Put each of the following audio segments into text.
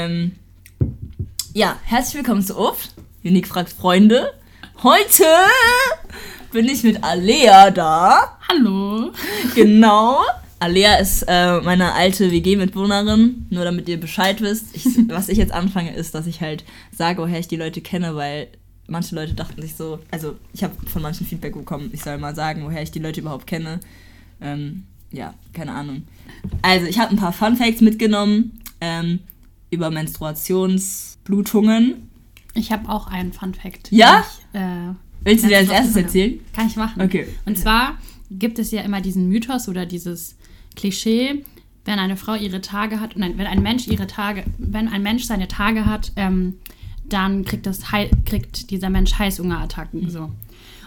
Ähm, ja, herzlich willkommen zu UFT. Unique fragt Freunde. Heute bin ich mit Alea da. Hallo. Genau. Alea ist äh, meine alte WG-Mitwohnerin, nur damit ihr Bescheid wisst. Ich, was ich jetzt anfange, ist, dass ich halt sage, woher ich die Leute kenne, weil manche Leute dachten sich so, also ich habe von manchen Feedback bekommen, ich soll mal sagen, woher ich die Leute überhaupt kenne. Ähm, ja, keine Ahnung. Also, ich habe ein paar Fun Facts mitgenommen ähm, über Menstruationsblutungen. Ich habe auch einen Fun Fact. Ja? Ich, äh, Willst du dir als erstes erzählen? Kann ich machen. Okay. Und zwar gibt es ja immer diesen Mythos oder dieses Klischee, wenn eine Frau ihre Tage hat, nein, wenn ein Mensch ihre Tage, wenn ein Mensch seine Tage hat, ähm, dann kriegt, das, kriegt dieser Mensch Heißhungerattacken. So.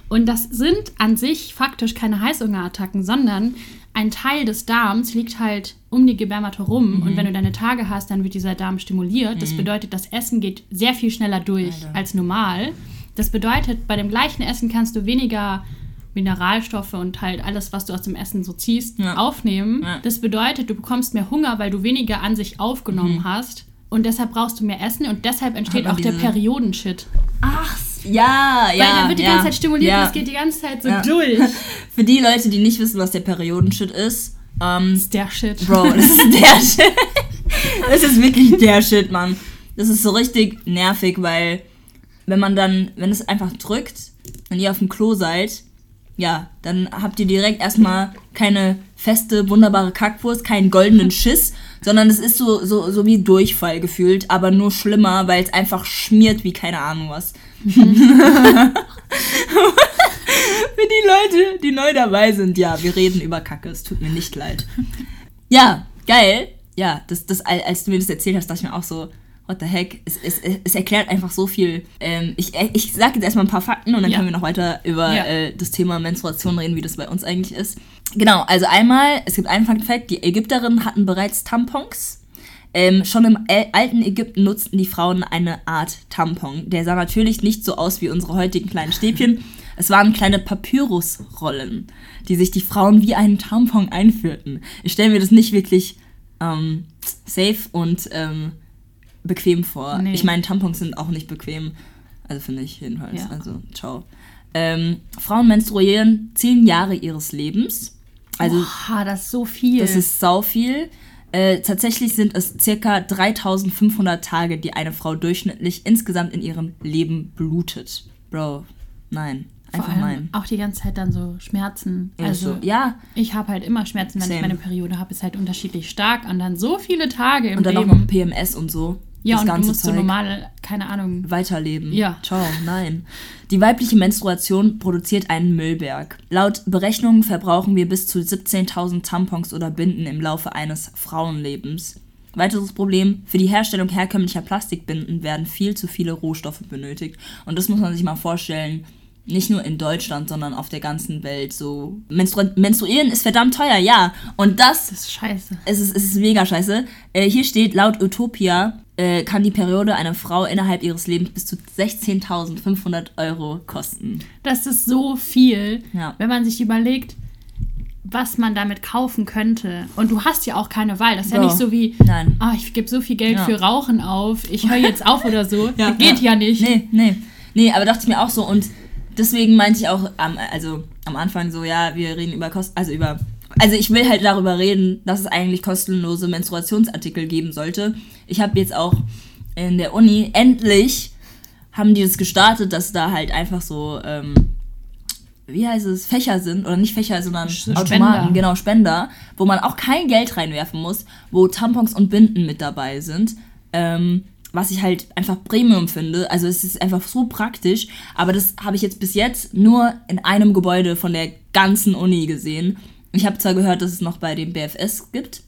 Und das sind an sich faktisch keine Heißhungerattacken, sondern ein Teil des Darms liegt halt um die Gebärmutter rum. Und wenn du deine Tage hast, dann wird dieser Darm stimuliert. Das bedeutet, das Essen geht sehr viel schneller durch Alter. als normal. Das bedeutet, bei dem gleichen Essen kannst du weniger Mineralstoffe und halt alles, was du aus dem Essen so ziehst, Ja. aufnehmen. Ja. Das bedeutet, du bekommst mehr Hunger, weil du weniger an sich aufgenommen hast. Und deshalb brauchst du mehr Essen und deshalb entsteht auch der Periodenshit. Ach, ja, ja. Weil dann wird die ja, ganze Zeit stimuliert ja. und es geht die ganze Zeit so Ja. durch. Für die Leute, die nicht wissen, was der Periodenshit ist, ähm, Das ist der Shit. Bro, das ist der Shit. Das ist wirklich der Shit, Mann. Das ist so richtig nervig, weil wenn man dann, wenn es einfach drückt, wenn ihr auf dem Klo seid, ja, dann habt ihr direkt erstmal keine feste, wunderbare Kackwurst, keinen goldenen Schiss, sondern es ist so, so, so wie Durchfall gefühlt, aber nur schlimmer, weil es einfach schmiert wie keine Ahnung was. Für die Leute, die neu dabei sind, ja, wir reden über Kacke, es tut mir nicht leid. Ja, geil. Ja, das, das, als du mir das erzählt hast, dachte ich mir auch so, what the heck? Es, es, es erklärt einfach so viel. Ähm, ich ich sage jetzt erstmal ein paar Fakten und dann Ja. können wir noch weiter über Ja. äh, das Thema Menstruation reden, wie das bei uns eigentlich ist. Genau, also einmal, es gibt einen Fun Fact, die Ägypterinnen hatten bereits Tampons. Ähm, schon im alten Ägypten nutzten die Frauen eine Art Tampon. Der sah natürlich nicht so aus wie unsere heutigen kleinen Stäbchen. Es waren kleine Papyrusrollen, die sich die Frauen wie einen Tampon einführten. Ich stelle mir das nicht wirklich ähm, safe und ähm, bequem vor. Nee. Ich meine, Tampons sind auch nicht bequem. Also finde ich jedenfalls. Ja. Also, ciao. Ähm, Frauen menstruieren zehn Jahre ihres Lebens. Also Boah, das ist so viel. das ist sau viel. Äh, tatsächlich sind es circa 3500 Tage, die eine Frau durchschnittlich insgesamt in ihrem Leben blutet. Bro, nein. Vor Einfach allem nein. auch die ganze Zeit dann so Schmerzen. Also so, ja, ich habe halt immer Schmerzen, wenn Same. ich meine Periode habe. Ist halt unterschiedlich stark und dann so viele Tage im und dann auch Leben. noch PMS und so. Ja, das und du ganze musst so Zeug. normal, keine Ahnung. weiterleben. Ja. Ciao, nein. Die weibliche Menstruation produziert einen Müllberg. Laut Berechnungen verbrauchen wir bis zu 17.000 Tampons oder Binden im Laufe eines Frauenlebens. Weiteres Problem, für die Herstellung herkömmlicher Plastikbinden werden viel zu viele Rohstoffe benötigt. Und das muss man sich mal vorstellen, nicht nur in Deutschland, sondern auf der ganzen Welt. So Menstru Menstruieren ist verdammt teuer, ja. Und das Das ist scheiße. es ist, es ist mega scheiße. Äh, hier steht, laut Utopia äh, kann die Periode einer Frau innerhalb ihres Lebens bis zu 16.500 Euro kosten. Das ist so viel, Ja. wenn man sich überlegt, was man damit kaufen könnte. Und du hast ja auch keine Wahl. Das ist ja Bro. nicht so wie, Nein. ah, ich gebe so viel Geld Ja. für Rauchen auf, ich höre jetzt auf oder so. Ja, Geht ja, nicht. Nee, nee. Nee, aber dachte ich mir auch so. Und deswegen meinte ich auch am, also am Anfang so, ja, wir reden über Kosten, also über. Also ich will halt darüber reden, dass es eigentlich kostenlose Menstruationsartikel geben sollte. Ich habe jetzt auch in der Uni endlich haben die das gestartet, dass da halt einfach so, ähm, wie heißt es, Fächer sind, oder nicht Fächer, sondern Spender. Automaten, genau, Spender, wo man auch kein Geld reinwerfen muss, wo Tampons und Binden mit dabei sind. Ähm, was ich halt einfach Premium finde. Also es ist einfach so praktisch. Aber das habe ich jetzt bis jetzt nur in einem Gebäude von der ganzen Uni gesehen. Ich habe zwar gehört, dass es noch bei dem BFS gibt,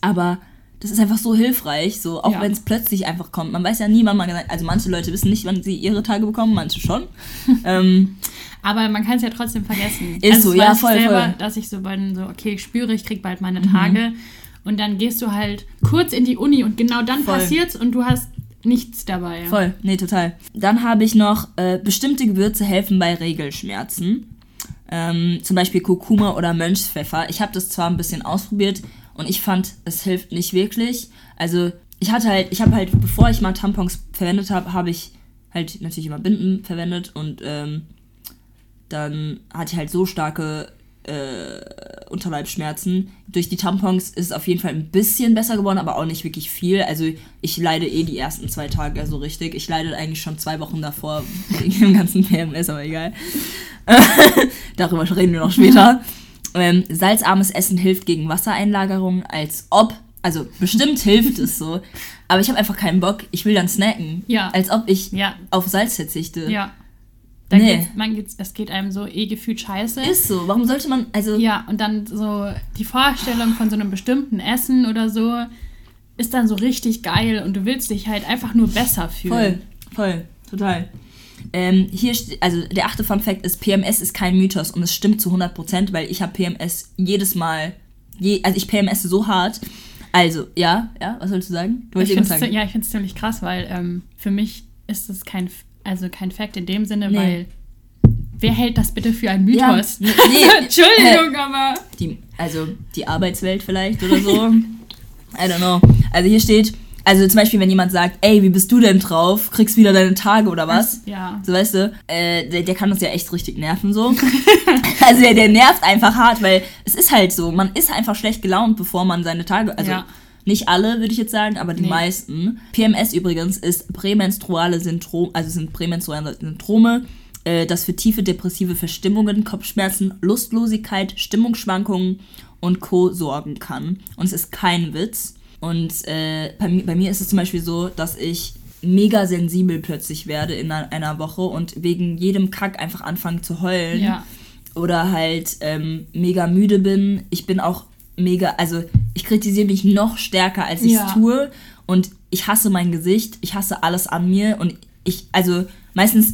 aber das ist einfach so hilfreich, so auch Ja. wenn es plötzlich einfach kommt. Man weiß ja nie, wann man, also manche Leute wissen nicht, wann sie ihre Tage bekommen, manche schon. ähm, Aber man kann es ja trotzdem vergessen. Ist so, das ja, voll, selber, voll. Mhm. dass ich so, bin, so, okay, ich spüre, ich krieg bald meine Tage. Und dann gehst du halt kurz in die Uni und genau dann Voll. passiert's und du hast nichts dabei. Voll, nee, total. Dann habe ich noch, äh, bestimmte Gewürze helfen bei Regelschmerzen. Ähm, zum Beispiel Kurkuma oder Mönchspfeffer. Ich habe das zwar ein bisschen ausprobiert und ich fand, es hilft nicht wirklich. Also ich hatte halt, ich habe halt, bevor ich mal Tampons verwendet habe, habe ich halt natürlich immer Binden verwendet und ähm, dann hatte ich halt so starke äh, Unterleibsschmerzen. Durch die Tampons ist es auf jeden Fall ein bisschen besser geworden, aber auch nicht wirklich viel. Also ich leide eh die ersten zwei Tage so richtig. Ich leide eigentlich schon zwei Wochen davor wegen dem ganzen PMS, aber egal. Darüber reden wir noch später. Ähm, salzarmes Essen hilft gegen Wassereinlagerung, als ob. Also bestimmt hilft es so. Aber ich habe einfach keinen Bock. Ich will dann snacken. Ja. Als ob ich Ja. auf Salz verzichte. Ja. Da Nee. geht's, man geht's, es geht einem so eh gefühlt scheiße. Ist so. Warum sollte man. Also. Ja, und dann so die Vorstellung von so einem bestimmten Essen oder so ist dann so richtig geil und du willst dich halt einfach nur besser Voll, fühlen. voll, total. Ähm, hier, also der achte Fun Fact ist, PMS ist kein Mythos und es stimmt zu 100%, weil ich habe PMS jedes Mal, je, also ich PMS so hart. Also, ja, ja, was sollst du sagen? Du Ich find's, sagen. ja, ich finde es ziemlich krass, weil ähm, für mich ist es kein, also kein Fact in dem Sinne, Nee. weil wer hält das bitte für ein Ja, Mythos? nee, nee, Entschuldigung, aber Die, also die Arbeitswelt vielleicht oder so. I don't know. Also hier steht, also zum Beispiel, wenn jemand sagt, ey, wie bist du denn drauf? Kriegst wieder deine Tage oder was? ja. So, weißt du, äh, der, der kann uns ja echt richtig nerven, so. also der, der nervt einfach hart, weil es ist halt so, man ist einfach schlecht gelaunt, bevor man seine Tage, also Ja. Nicht alle, würde ich jetzt sagen, aber die Nee. meisten. PMS übrigens ist prämenstruale Syndrom, also sind prämenstruale Syndrome, äh, das für tiefe depressive Verstimmungen, Kopfschmerzen, Lustlosigkeit, Stimmungsschwankungen und Co. sorgen kann. Und es ist kein Witz. Und äh, bei, bei mir ist es zum Beispiel so, dass ich mega sensibel plötzlich werde in einer, einer Woche und wegen jedem Kack einfach anfange zu heulen Ja. oder halt ähm, mega müde bin. Ich bin auch mega, also ich kritisiere mich noch stärker, als ich es Ja. tue. Und ich hasse mein Gesicht, ich hasse alles an mir. Und ich, also meistens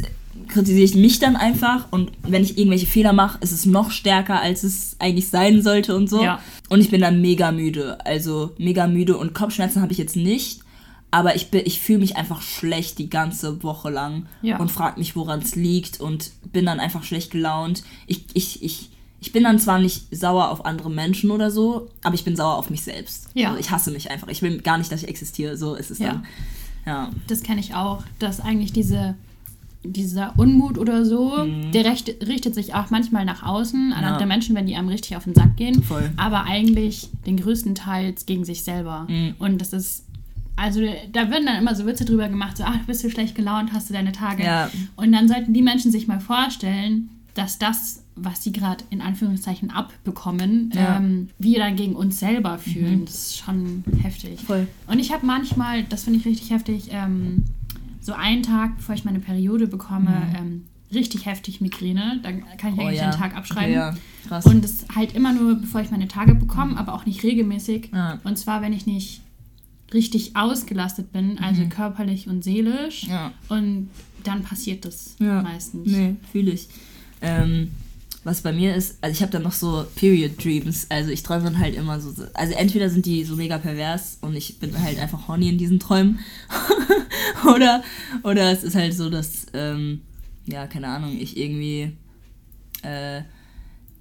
kritisiere ich mich dann einfach. Und wenn ich irgendwelche Fehler mache, ist es noch stärker, als es eigentlich sein sollte und so. Ja. Und ich bin dann mega müde. Also mega müde. Und Kopfschmerzen habe ich jetzt nicht. Aber ich, bin- ich fühle mich einfach schlecht die ganze Woche lang Ja. und frage mich, woran es liegt und bin dann einfach schlecht gelaunt. Ich, ich, ich, ich bin dann zwar nicht sauer auf andere Menschen oder so, aber ich bin sauer auf mich selbst. Ja. Also ich hasse mich einfach. Ich will gar nicht, dass ich existiere. So ist es Ja. dann. Ja. Das kenne ich auch, dass eigentlich diese, dieser Unmut oder so, der recht, richtet sich auch manchmal nach außen, an Mhm. Ja. andere Menschen, wenn die einem richtig auf den Sack gehen, Voll. aber eigentlich den größten Teils gegen sich selber. Mhm. Und das ist, also da werden dann immer so Witze drüber gemacht, so, ach, bist du schlecht gelaunt, hast du deine Tage. Ja. Und dann sollten die Menschen sich mal vorstellen, dass das, was sie gerade in Anführungszeichen abbekommen, Ja. ähm, wir dann gegen uns selber fühlen. Das ist schon heftig. Voll. Und ich habe manchmal, das finde ich richtig heftig, ähm, so einen Tag, bevor ich meine Periode bekomme, ähm, richtig heftig Migräne. Dann kann ich Mhm. Oh eigentlich ja. den Tag abschreiben. Ja, krass. Und das halt immer nur, bevor ich meine Tage bekomme, aber auch nicht regelmäßig. Ja. Und zwar, wenn ich nicht richtig ausgelastet bin, also körperlich und seelisch. Mhm. Ja. Und dann passiert das meistens. Nee, fühle ich. Ähm, was bei mir ist, also ich habe dann noch so Period Dreams. Also ich träume dann halt immer so. Also entweder sind die so mega pervers und ich bin halt einfach horny in diesen Träumen. oder, oder es ist halt so, dass, ähm, ja, keine Ahnung, ich irgendwie äh,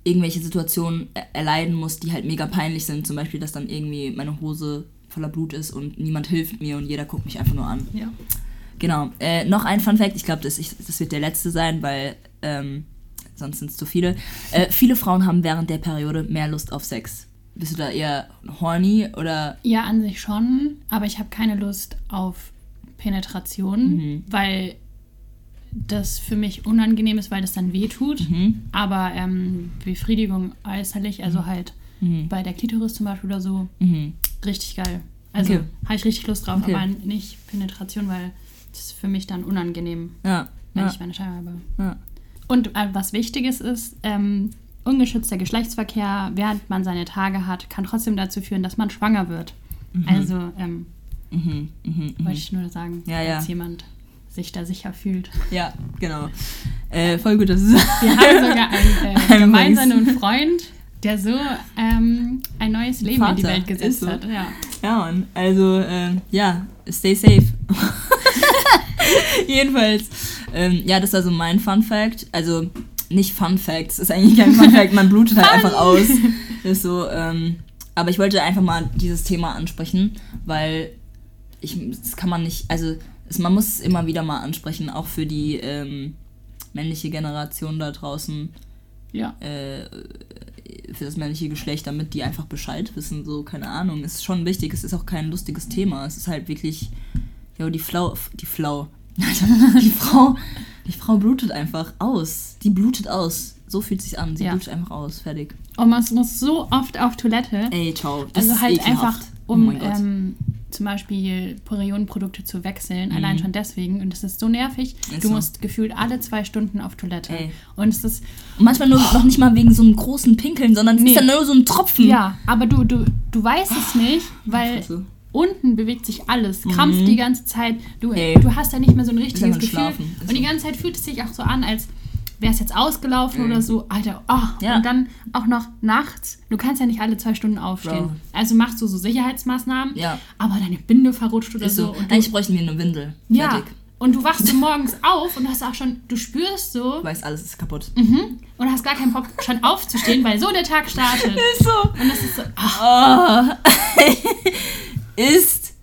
irgendwelche Situationen er- erleiden muss, die halt mega peinlich sind. Zum Beispiel, dass dann irgendwie meine Hose voller Blut ist und niemand hilft mir und jeder guckt mich einfach nur an. Ja. Genau. Äh, noch ein Fun Fact, ich glaube, das, das wird der letzte sein, weil ähm, sonst sind es zu viele. Äh, viele Frauen haben während der Periode mehr Lust auf Sex. Bist du da eher horny oder. Ja, an sich schon, aber ich habe keine Lust auf Penetration, Mhm. weil das für mich unangenehm ist, weil das dann weh tut. Mhm. Aber ähm, Befriedigung äußerlich, also halt Mhm. bei der Klitoris zum Beispiel oder so, Mhm. richtig geil. Also Okay. habe ich richtig Lust drauf, Okay. aber nicht Penetration, weil das ist für mich dann unangenehm, Ja. wenn Ja. ich meine Scheibe habe. ja. Und äh, was Wichtiges ist, ähm, ungeschützter Geschlechtsverkehr, während man seine Tage hat, kann trotzdem dazu führen, dass man schwanger wird. Also ähm, Mhm. Mhm. Mhm. wollte ich nur sagen, Ja, ja. jemand sich da sicher fühlt. Ja, genau. Äh, voll gut, dass du Wir haben sogar einen äh, Ein gemeinsamen Freund, der so ähm, ein neues Leben in die Vater, Welt gesetzt so. hat. Ja. Ja, Mann. Also, ähm, ja, stay safe. Jedenfalls, ähm, ja, das war so mein Fun Fact. Also, nicht Fun Fact, es ist eigentlich kein Fun Fact, man blutet halt einfach aus. Das ist so, ähm, aber ich wollte einfach mal dieses Thema ansprechen, weil ich, das kann man nicht, also es, man muss es immer wieder mal ansprechen, auch für die ähm, männliche Generation da draußen, Ja. äh, für das männliche Geschlecht, damit die einfach Bescheid wissen, so, keine Ahnung. Es ist schon wichtig, es ist auch kein lustiges Thema. Es ist halt wirklich, ja, die Flau, die Flau, die Frau, die Frau blutet einfach aus. Die blutet aus. So fühlt sich an. Sie Ja. blutet einfach aus. Fertig. Und man muss so oft auf Toilette. Ey, ciao. Das also halt ekelhaft. einfach, oh um Gott. ähm, zum Beispiel Periodenprodukte zu wechseln, Mhm. allein schon deswegen. Und das ist so nervig. Ist du so. musst gefühlt alle zwei Stunden auf Toilette. Ey. Und es ist, Und manchmal nur, noch nicht mal wegen so einem großen Pinkeln, sondern es Nee. ist ja nur so ein Tropfen. ja, aber du, du, du weißt es nicht, weil. Unten bewegt sich alles, krampft die ganze Zeit. Du, Mhm. Ey. du hast ja nicht mehr so ein richtiges Gefühl. schlafen. Und die ganze Zeit fühlt es sich auch so an, als wäre es jetzt ausgelaufen Mhm. oder so. Alter, oh. Ja. Und dann auch noch nachts. Du kannst ja nicht alle zwei Stunden aufstehen. Bro. Also machst du so Sicherheitsmaßnahmen, Ja. aber deine Binde verrutscht oder Ist so. so. Eigentlich bräuchten wir eine Windel. ja. Fertig. Und du wachst so morgens auf und hast auch schon, du spürst so Du weißt, alles ist kaputt. mhm, und hast gar keinen Bock, schon aufzustehen, weil so der Tag startet. Ist so. Und das ist so, ach, Oh. ist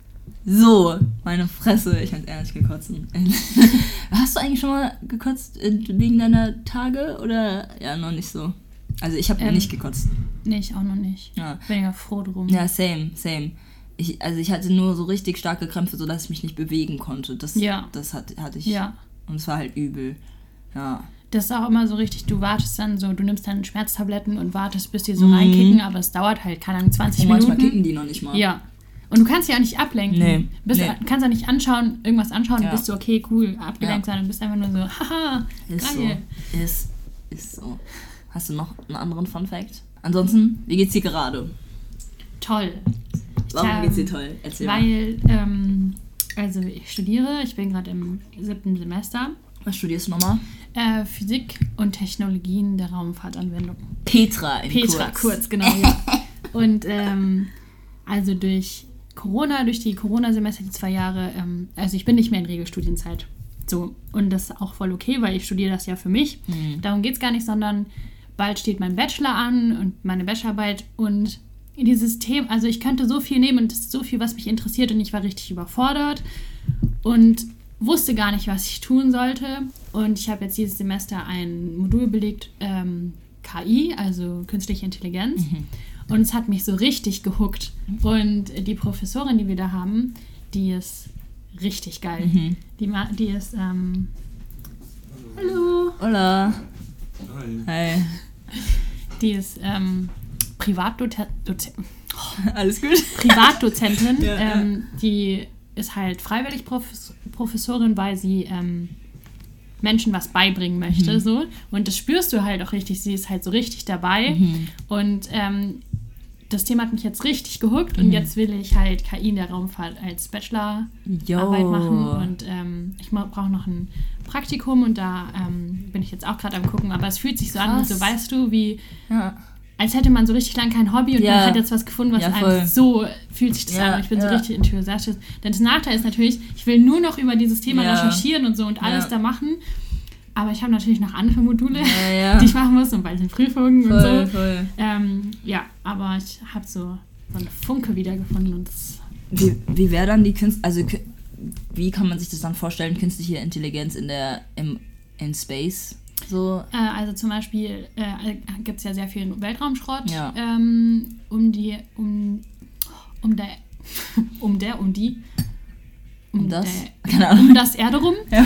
so. Meine Fresse. Ich kann ehrlich gekotzen. Hast du eigentlich schon mal gekotzt äh, wegen deiner Tage oder ja, noch nicht so? Also ich habe Ähm. nicht gekotzt. nee, ich auch noch nicht. Ja. Bin ja froh drum. ja, same, same. Ich, also ich hatte nur so richtig starke Krämpfe, sodass ich mich nicht bewegen konnte. Das, Ja. das hat, hatte ich. Ja. Und es war halt übel. Ja. Das ist auch immer so richtig, du wartest dann so, du nimmst dann Schmerztabletten und wartest, bis die so Mhm. reinkicken, aber es dauert halt, keine Ahnung, 20 Und manchmal Minuten. kicken die noch nicht mal. Ja. Und du kannst ja auch nicht ablenken. Nee, Bist, nee. kannst ja nicht anschauen, irgendwas anschauen Ja. und bist du okay, cool, abgelenkt Ja. sein und bist einfach nur so, haha, Ist geil. so. Ist, ist so. Hast du noch einen anderen Fun Fact? Ansonsten, wie geht's dir gerade? Toll. Warum Ähm, geht's dir toll? Erzähl mal. Weil, ähm, also ich studiere, ich bin gerade im siebten Semester. Was studierst du nochmal? Äh, Physik und Technologien der Raumfahrtanwendung. Petra in Petra, kurz. kurz, genau, ja. Und ähm, also durch Corona, durch die Corona-Semester, die zwei Jahre, ähm, also ich bin nicht mehr in Regelstudienzeit. So, und das ist auch voll okay, weil ich studiere das ja für mich. Mhm. Darum geht es gar nicht, sondern bald steht mein Bachelor an und meine Bachelorarbeit und dieses Thema, also ich könnte so viel nehmen und es ist so viel, was mich interessiert und ich war richtig überfordert und wusste gar nicht, was ich tun sollte. Und ich habe jetzt dieses Semester ein Modul belegt, ähm, KI, also künstliche Intelligenz. Und es hat mich so richtig gehuckt. Und die Professorin, die wir da haben, die ist richtig geil. Mhm. Die, ma- die ist, ähm, hallo, Hola. Hi. Hi. die ist ähm, Privatdozentin. Alles gut? Privatdozentin, Ja, ja. ähm, die ist halt freiwillig Profes Professorin, weil sie ähm, Menschen was beibringen möchte. Mhm. So. Und das spürst du halt auch richtig. Sie ist halt so richtig dabei. Mhm. Und ähm, das Thema hat mich jetzt richtig gehuckt Mhm. und jetzt will ich halt KI in der Raumfahrt als Bachelorarbeit machen und ähm, ich brauche noch ein Praktikum und da ähm, bin ich jetzt auch gerade am gucken, aber es fühlt sich so an, Krass. so weißt du, wie Ja. als hätte man so richtig lang kein Hobby und Ja. man hat jetzt was gefunden, was Ja, einem so fühlt sich das an. Und ich bin so richtig enthusiastisch. Denn das Nachteil ist natürlich, ich will nur noch über dieses Thema recherchieren und so und alles da machen. Aber ich habe natürlich noch andere Module, Ja, ja. die ich machen muss und bald sind Prüfungen Voll, und so. voll. Ähm, ja, aber ich habe so, so eine Funke wiedergefunden und das, Wie, wie wäre dann die Künst also wie kann man sich das dann vorstellen, künstliche Intelligenz in der im in Space so äh, also zum Beispiel äh, gibt es ja sehr viel Weltraumschrott Ja. ähm, um die, um, um der, um der, um die, um das? Der, Keine Ahnung. um das Erde rum. Ja.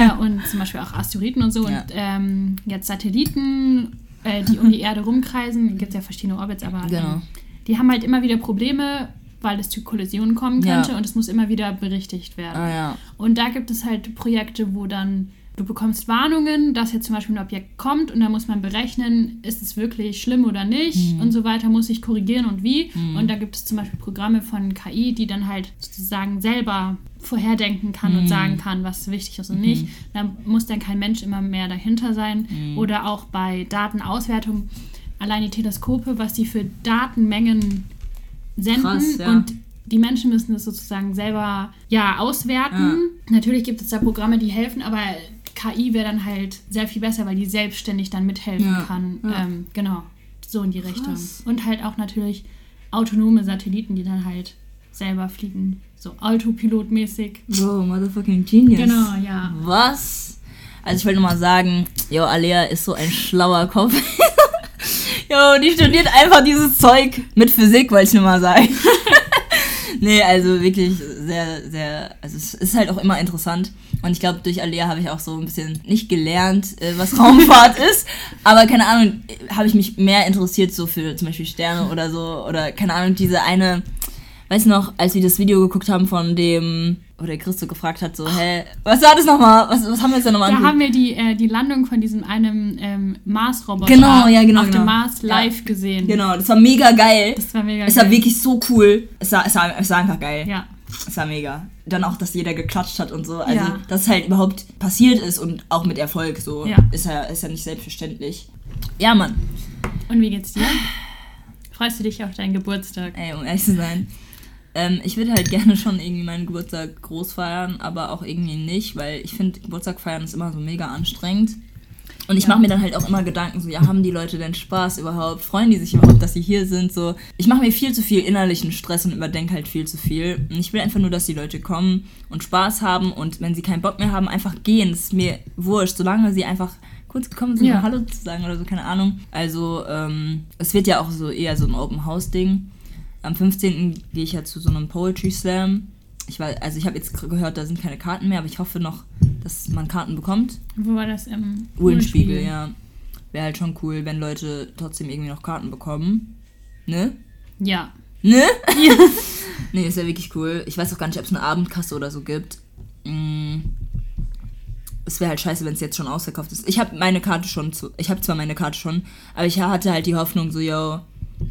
Äh, und zum Beispiel auch Asteroiden und so. Ja. Und ähm, jetzt Satelliten, äh, die um die Erde rumkreisen. Gibt ja verschiedene Orbits, aber Genau. ähm, die haben halt immer wieder Probleme, weil es zu Kollisionen kommen Ja. könnte und es muss immer wieder berichtigt werden. Ah ja. Und da gibt es halt Projekte, wo dann du bekommst Warnungen, dass jetzt zum Beispiel ein Objekt kommt und dann muss man berechnen, ist es wirklich schlimm oder nicht Mhm. und so weiter, muss ich korrigieren und wie. Und da gibt es zum Beispiel Programme von KI, die dann halt sozusagen selber vorherdenken kann Mhm. und sagen kann, was wichtig ist und nicht. Da muss dann kein Mensch immer mehr dahinter sein. Mhm. Oder auch bei Datenauswertung, allein die Teleskope, was die für Datenmengen senden Krass, ja. und die Menschen müssen das sozusagen selber ja auswerten. Natürlich gibt es da Programme, die helfen, aber KI wäre dann halt sehr viel besser, weil die selbstständig dann mithelfen Ja, kann. ja. Ähm, genau, so in die Richtung. Krass. Und halt auch natürlich autonome Satelliten, die dann halt selber fliegen so Autopilot-mäßig. Bro, motherfucking genius. Genau, ja. Was? Also ich wollte nur mal sagen, yo, Alea ist so ein schlauer Kopf. jo, die studiert einfach dieses Zeug mit Physik, wollte ich nur mal sagen. nee, also wirklich sehr, sehr, also es ist halt auch immer interessant. Und ich glaube, durch Alea habe ich auch so ein bisschen nicht gelernt, äh, was Raumfahrt ist. Aber keine Ahnung, habe ich mich mehr interessiert so für zum Beispiel Sterne oder so. Oder keine Ahnung, diese eine, weiß noch, als wir das Video geguckt haben von dem, wo der Christo gefragt hat, so, hä, was war das nochmal? Was, was haben wir jetzt denn nochmal Da haben wir die, äh, die Landung von diesem einem ähm, Mars-Roboter Genau, ja, genau, auf genau. dem Mars Ja. live gesehen. Genau, das war mega geil. Das war mega Es war geil. wirklich so cool. Es war, es war, es war einfach geil. Ja. Es war mega. Dann auch, dass jeder geklatscht hat und so. Also, Ja. dass es halt überhaupt passiert ist und auch mit Erfolg so. Ja. Ist, ja, ist ja nicht selbstverständlich. Ja, Mann. Und wie geht's dir? Freust du dich auf deinen Geburtstag? Ey, um ehrlich zu sein. Ähm, ich würde halt gerne schon irgendwie meinen Geburtstag groß feiern, aber auch irgendwie nicht, weil ich finde, Geburtstag feiern ist immer so mega anstrengend. Und ich Ja. mache mir dann halt auch immer Gedanken, so, ja, haben die Leute denn Spaß überhaupt? Freuen die sich überhaupt, dass sie hier sind? So, ich mache mir viel zu viel innerlichen Stress und überdenke halt viel zu viel. Und ich will einfach nur, dass die Leute kommen und Spaß haben und wenn sie keinen Bock mehr haben, einfach gehen. Das ist mir wurscht, solange sie einfach kurz gekommen sind, Ja. um Hallo zu sagen oder so, keine Ahnung. Also, ähm, es wird ja auch so eher so ein Open-House-Ding. Am 15. gehe ich ja zu so einem Poetry Slam. Ich weiß, also ich habe jetzt gehört, da sind keine Karten mehr, aber ich hoffe noch, dass man Karten bekommt. Wo war das? Im Uhlenspiegel, ja. Wäre halt schon cool, wenn Leute trotzdem irgendwie noch Karten bekommen. Ne? Ja. Ne? ja. Nee, ist ja wirklich cool. Ich weiß auch gar nicht, ob es eine Abendkasse oder so gibt. Mm. Es wäre halt scheiße, wenn es jetzt schon ausverkauft ist. Ich habe meine Karte schon zu. Ich habe zwar meine Karte schon, aber ich hatte halt die Hoffnung, so, yo,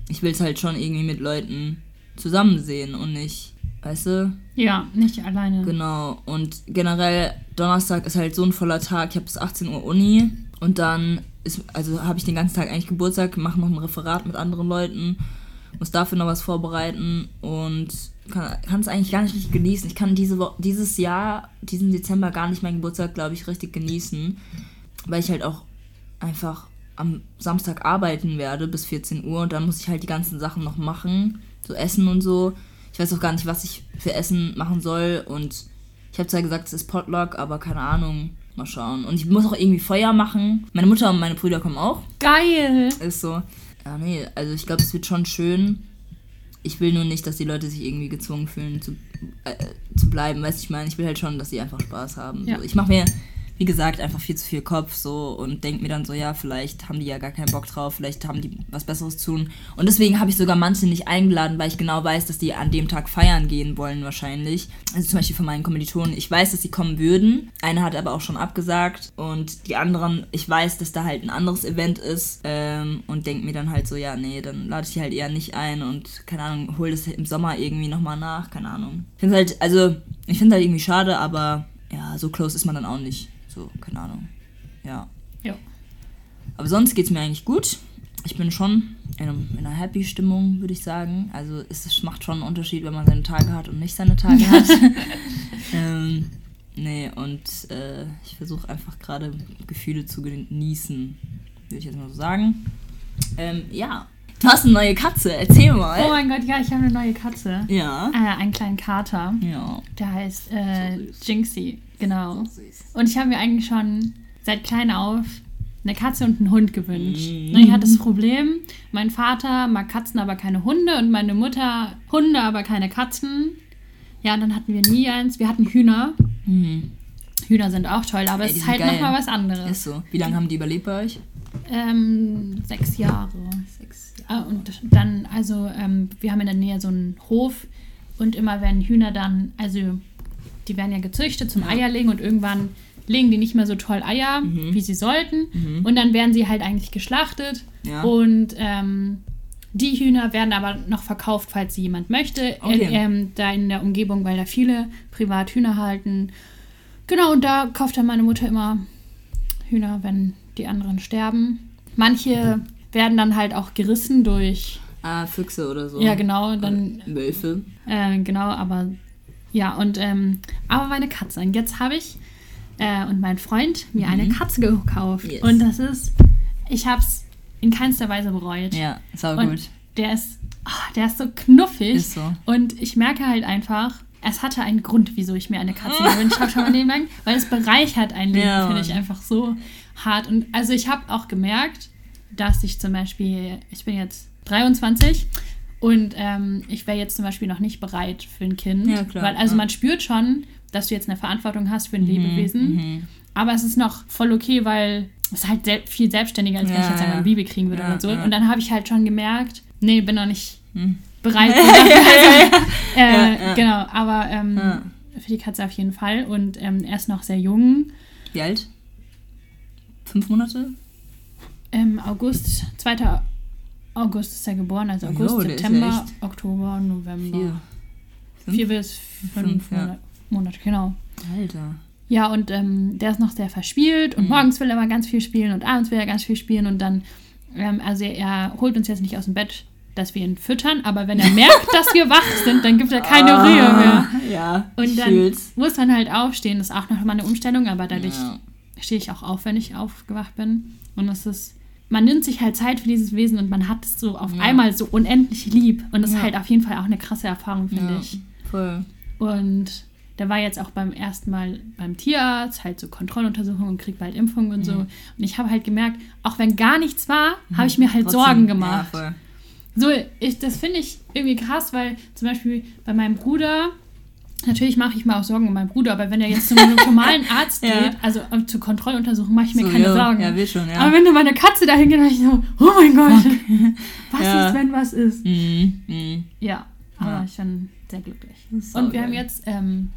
ich will es halt schon irgendwie mit Leuten zusammen sehen und nicht, weißt du? Ja, nicht alleine. Genau. Und generell, Donnerstag ist halt so ein voller Tag. Ich habe bis 18 Uhr Uni und dann ist, also habe ich den ganzen Tag eigentlich Geburtstag, mache noch ein Referat mit anderen Leuten, muss dafür noch was vorbereiten und kann es eigentlich gar nicht richtig genießen. Ich kann diese Wo dieses Jahr, diesen Dezember gar nicht meinen Geburtstag, glaube ich, richtig genießen, weil ich halt auch einfach am Samstag arbeiten werde bis 14 Uhr und dann muss ich halt die ganzen Sachen noch machen, so Essen und so. Ich weiß auch gar nicht, was ich für Essen machen soll und ich habe zwar gesagt, es ist Potluck, aber keine Ahnung. Mal schauen. Und ich muss auch irgendwie Feuer machen. Meine Mutter und meine Brüder kommen auch. Geil! Ist so. Ja, nee, also ich glaube, es wird schon schön. Ich will nur nicht, dass die Leute sich irgendwie gezwungen fühlen zu, äh, zu bleiben. Weißt du, ich meine, ich will halt schon, dass sie einfach Spaß haben. Ja. So. Ich mache mir, wie gesagt, einfach viel zu viel Kopf so und denke mir dann so, ja, vielleicht haben die ja gar keinen Bock drauf, vielleicht haben die was Besseres zu tun. Und deswegen habe ich sogar manche nicht eingeladen, weil ich genau weiß, dass die an dem Tag feiern gehen wollen wahrscheinlich. Also zum Beispiel von meinen Kommilitonen. Ich weiß, dass sie kommen würden. Eine hat aber auch schon abgesagt und die anderen, ich weiß, dass da halt ein anderes Event ist ähm, und denke mir dann halt so, ja, nee, dann lade ich die halt eher nicht ein und keine Ahnung, hol das im Sommer irgendwie nochmal nach, keine Ahnung. Ich finde halt, also, ich finde halt irgendwie schade, aber ja, so close ist man dann auch nicht. So, keine Ahnung. Ja. Ja. Aber sonst geht es mir eigentlich gut. Ich bin schon in, einem, in einer Happy-Stimmung, würde ich sagen. Also es macht schon einen Unterschied, wenn man seine Tage hat und nicht seine Tage hat. ähm, nee, und äh, ich versuche einfach gerade Gefühle zu genießen, würde ich jetzt mal so sagen. Ähm, ja. Du hast eine neue Katze, erzähl Oh mal. mein Gott, ja, ich habe eine neue Katze. Ja. Äh, einen kleinen Kater. Ja. Der heißt äh, So. Jinxie, genau. Und ich habe mir eigentlich schon seit klein auf eine Katze und einen Hund gewünscht. Mhm. Und ich hatte das Problem, mein Vater mag Katzen, aber keine Hunde und meine Mutter Hunde, aber keine Katzen. Ja, und dann hatten wir nie eins. Wir hatten Hühner. Mhm. Hühner sind auch toll, aber Ey, es ist halt nochmal was anderes. Ist so. Wie lange haben die überlebt bei euch? Ähm, sechs Jahre. Sechs. Ah, und dann, also, ähm, wir haben in der Nähe so einen Hof und immer wenn Hühner dann, also, die werden ja gezüchtet zum. Eierlegen und irgendwann legen die nicht mehr so toll Eier, Mhm. wie sie sollten. Mhm. Und dann werden sie halt eigentlich geschlachtet. Ja. Und ähm, die Hühner werden aber noch verkauft, falls sie jemand möchte. Okay. Äh, ähm, da in der Umgebung, weil da viele privat Hühner halten. Genau, und da kauft dann meine Mutter immer Hühner, wenn die anderen sterben. Manche werden dann halt auch gerissen durch, Ah, Füchse oder so. ja genau, dann, Wölfe. äh, genau, aber ja, und, ähm, aber meine Katze. Und jetzt habe ich äh, und mein Freund mir eine Mhm. Katze gekauft. Yes. Und das ist, ich habe es in keinster Weise bereut. Ja, sau Und gut. der ist, ah, der ist so knuffig. Ist so. Und ich merke halt einfach, es hatte einen Grund, wieso ich mir eine Katze gewünscht habe, schon mal nebenlang, weil es bereichert ein Leben, Ja, finde ich einfach so hart. Und also ich habe auch gemerkt, dass ich zum Beispiel, ich bin jetzt 23 und ähm, ich wäre jetzt zum Beispiel noch nicht bereit für ein Kind. Ja, klar, Weil, also ja. man spürt schon, dass du jetzt eine Verantwortung hast für ein Lebewesen. Mhm. Aber es ist noch voll okay, weil es ist halt sel viel selbstständiger, als wenn ich Ja, jetzt einmal ein Baby kriegen würde oder so. Und dann habe ich halt schon gemerkt, nee, bin noch nicht Hm. bereit. äh. Genau, aber ähm, für die Katze auf jeden Fall. Und ähm, er ist noch sehr jung. Wie alt? Fünf Monate? Im August, 2. August ist er geboren, also August, jo, ja September, echt- Oktober, November. Vier. Fünf? Vier bis fünf, Fünf, ja. Monate, Monate, genau. Alter. Ja, und ähm, der ist noch sehr verspielt Mhm. und morgens will er mal ganz viel spielen und abends will er ganz viel spielen und dann, ähm, also er holt uns jetzt nicht aus dem Bett, dass wir ihn füttern, aber wenn er merkt, dass wir wach sind, dann gibt er keine Ah, Rühe mehr. Ja, Und dann fühl's. muss man halt aufstehen, das ist auch noch mal eine Umstellung, aber dadurch Ja. stehe ich auch auf, wenn ich aufgewacht bin. Und es ist, man nimmt sich halt Zeit für dieses Wesen und man hat es so auf Ja. einmal so unendlich lieb. Und das ist Ja. halt auf jeden Fall auch eine krasse Erfahrung, finde Ja, ich. voll. Und der war jetzt auch beim ersten Mal beim Tierarzt, halt so Kontrolluntersuchungen und kriegt bald Impfungen und so. Und ich habe halt gemerkt, auch wenn gar nichts war, habe ich mir halt Trotzdem, Sorgen Ja, gemacht. voll. So, ich, das finde ich irgendwie krass, weil zum Beispiel bei meinem Bruder, natürlich mache ich mir auch Sorgen um meinen Bruder, aber wenn er jetzt zu einem normalen Arzt Ja. geht, also zur Kontrolluntersuchung, mache ich mir So, keine jo, Sorgen. Ja, wir schon, ja. Aber wenn du meine Katze dahin geht, dann ich so, oh mein Gott, was Ja. ist, wenn was ist? Mhm, mhm. Ja, aber Ja. ich bin sehr glücklich. Ist Und wir saugeil. haben jetzt ähm,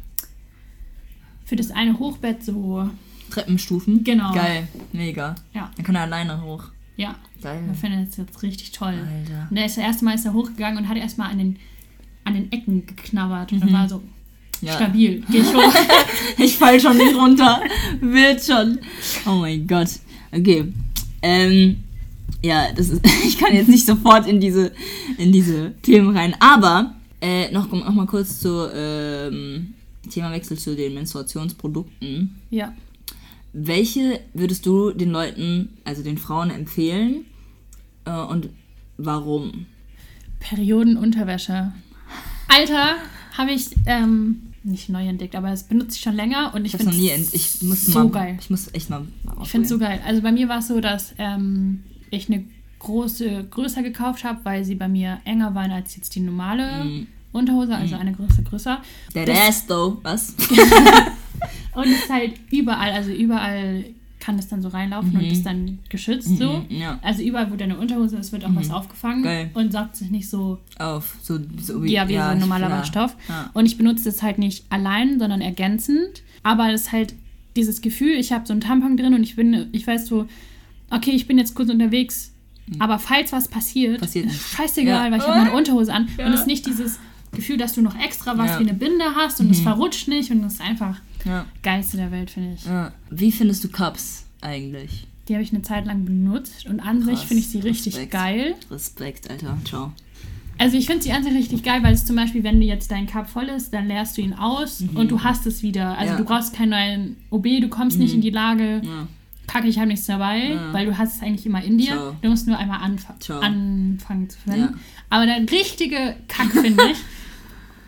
für das eine Hochbett so, Treppenstufen. Genau. Geil, mega. ja, Dann kann er alleine hoch. ja, Geil. wir finden das jetzt richtig toll. Alter. Und der ist das erste Mal ist er hochgegangen und hat erstmal an den, an den Ecken geknabbert und dann war so Ja. stabil. Geh ich hoch. Ich fall schon nicht runter. Wird schon. Oh mein Gott. Okay. Ähm, ja, das ist, ich kann jetzt nicht sofort in diese, in diese Themen rein. Aber äh, noch, noch mal kurz zu ähm, Themawechsel zu den Menstruationsprodukten. ja. Welche würdest du den Leuten, also den Frauen empfehlen äh, und warum? Periodenunterwäsche. Alter, habe ich ähm, nicht neu entdeckt, aber das benutze ich schon länger und ich Ich finde nie, ent ich muss so mal, geil. ich muss echt mal, mal Ich finde es so geil. Also bei mir war es so, dass ähm, ich eine große größer gekauft habe, weil sie bei mir enger waren als jetzt die normale Mhm. Unterhose, also eine Größe größer. Der Rest, though, was? Und es ist halt überall, also überall kann es dann so reinlaufen und Mhm. ist dann geschützt so. Mhm, ja. Also überall, wo deine Unterhose ist, wird auch was aufgefangen Geil. und saugt sich nicht so Auf, so, so wie, ja, wie so ein normaler ja. Waschstoff. Ja. Und ich benutze das halt nicht allein, sondern ergänzend. Aber es ist halt dieses Gefühl, ich habe so einen Tampon drin und ich bin, ich weiß so, okay, ich bin jetzt kurz unterwegs, aber falls was passiert. Passiert ist scheißegal, Ja. weil ich habe meine Unterhose an. Ja. Und es ist nicht dieses Gefühl, dass du noch extra was Ja. wie eine Binde hast und es verrutscht nicht und das ist einfach Ja. geilste der Welt, finde ich. Ja. Wie findest du Cups eigentlich? Die habe ich eine Zeit lang benutzt und an sich finde ich sie richtig Respekt. geil. Respekt, Alter. Ciao. Also ich finde sie an sich richtig geil, weil es zum Beispiel, wenn du jetzt dein Cup voll ist, dann leerst du ihn aus und du hast es wieder. Also Ja. du brauchst keinen neuen OB, du kommst nicht in die Lage, Ja. kacke, ich habe nichts dabei, Ja. weil du hast es eigentlich immer in dir. Ciao. Du musst nur einmal anf Ciao. anfangen zu verwenden. Aber der richtige Kack, finde ich.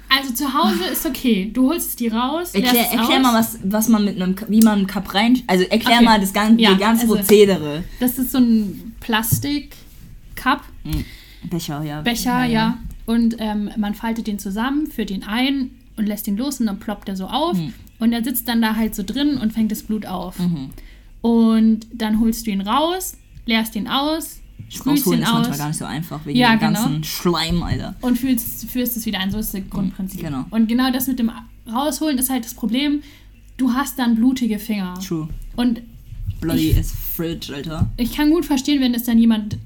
Also zu Hause ist okay. Du holst es dir raus, Erklär, erklär mal, was, was man mit einem, wie man einen Cup rein. Also erklär Okay. mal das ganze, Ja, die ganze also- Prozedere. Das ist so ein Plastik-Cup, Becher, ja. Becher, ja. Und ähm, man faltet den zusammen, führt ihn ein und lässt ihn los und dann ploppt er so auf. Mhm. Und er sitzt dann da halt so drin und fängt das Blut auf. Und dann holst du ihn raus, leerst ihn aus, Rausholen ist manchmal gar nicht so einfach, wegen Ja, dem genau. ganzen Schleim, Alter. und fühlst, führst es wieder ein. So ist das Grundprinzip. Genau. Und genau das mit dem Rausholen ist halt das Problem. Du hast dann blutige Finger. True. Und Bloody Ich- as fridge, Alter. ich kann gut verstehen, wenn es dann jemand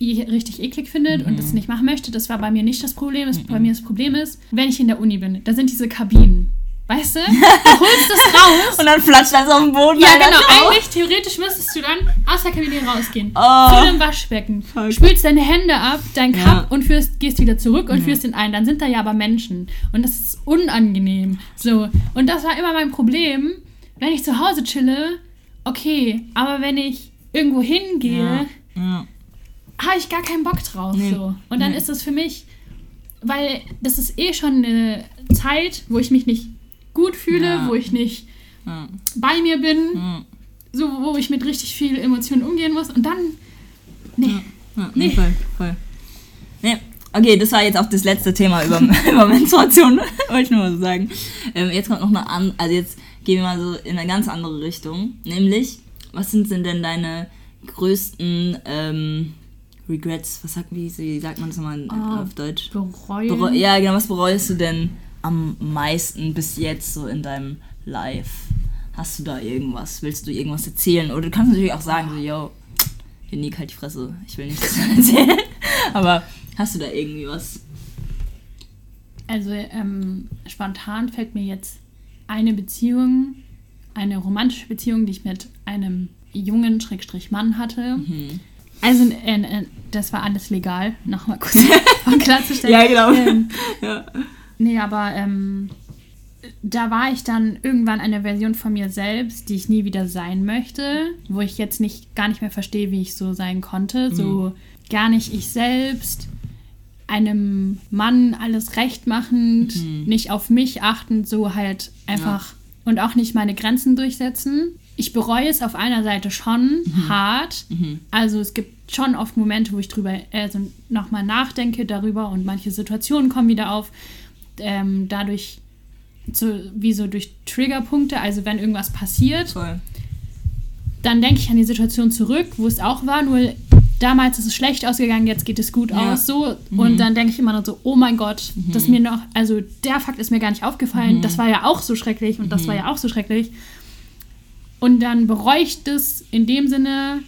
richtig eklig findet und Mhm. das nicht machen möchte. Das war bei mir nicht das Problem. Das, Bei mir das Problem ist, wenn ich in der Uni bin, da sind diese Kabinen. Weißt du? Du holst das raus. Und dann flatscht alles auf den Boden. Ja, genau. Eigentlich, theoretisch müsstest du dann aus der Kabine rausgehen. Oh. Zu dem Waschbecken. Fuck. Spülst deine Hände ab, dein Cup Ja. und führst, gehst wieder zurück und führst ihn ein. Dann sind da ja aber Menschen. Und das ist unangenehm. So. Und das war immer mein Problem. Wenn ich zu Hause chille, okay. Aber wenn ich irgendwo hingehe, Ja. Ja. habe ich gar keinen Bock drauf. Nee. So. Und dann Nee. ist es für mich weil das ist eh schon eine Zeit, wo ich mich nicht fühle, Ja. wo ich nicht Ja. bei mir bin, Ja. so wo ich mit richtig viel Emotionen umgehen muss und dann nee. Nee. Voll, voll. Nee. Okay, das war jetzt auch das letzte Thema über, über Menstruation, wollte ich nur mal so sagen. Ähm, jetzt kommt noch eine an, also jetzt gehen wir mal so in eine ganz andere Richtung. Nämlich, was sind denn deine größten ähm, Regrets? Was sagt, wie, wie sagt man das nochmal Ah, auf Deutsch? bereuen. Bereu ja, genau, was bereust du denn am meisten bis jetzt so in deinem Life? Hast du da irgendwas? Willst du irgendwas erzählen? Oder du kannst natürlich auch sagen, so, yo, Unique, halt die Fresse, ich will nichts erzählen. Aber hast du da irgendwie was? Also ähm, spontan fällt mir jetzt eine Beziehung, eine romantische Beziehung, die ich mit einem jungen Schrägstrich Mann hatte. Mhm. Also äh, äh, das war alles legal, nochmal kurz klarzustellen. Ja, genau. Ähm, Ja. Nee, aber ähm, da war ich dann irgendwann eine Version von mir selbst, die ich nie wieder sein möchte, wo ich jetzt nicht gar nicht mehr verstehe, wie ich so sein konnte. So gar nicht ich selbst, einem Mann alles recht machend, nicht auf mich achtend, so halt einfach und auch nicht meine Grenzen durchsetzen. Ich bereue es auf einer Seite schon hart. Also es gibt schon oft Momente, wo ich drüber also nochmal nachdenke darüber und manche Situationen kommen wieder auf. Ähm, dadurch so, wie so durch Triggerpunkte, also wenn irgendwas passiert, Voll. dann denke ich an die Situation zurück, wo es auch war, nur damals ist es schlecht ausgegangen, jetzt geht es gut Ja. aus, so. Und dann denke ich immer noch so, oh mein Gott, das mir noch, also der Fakt ist mir gar nicht aufgefallen, das war ja auch so schrecklich und das war ja auch so schrecklich. Und dann bereue ich das in dem Sinne,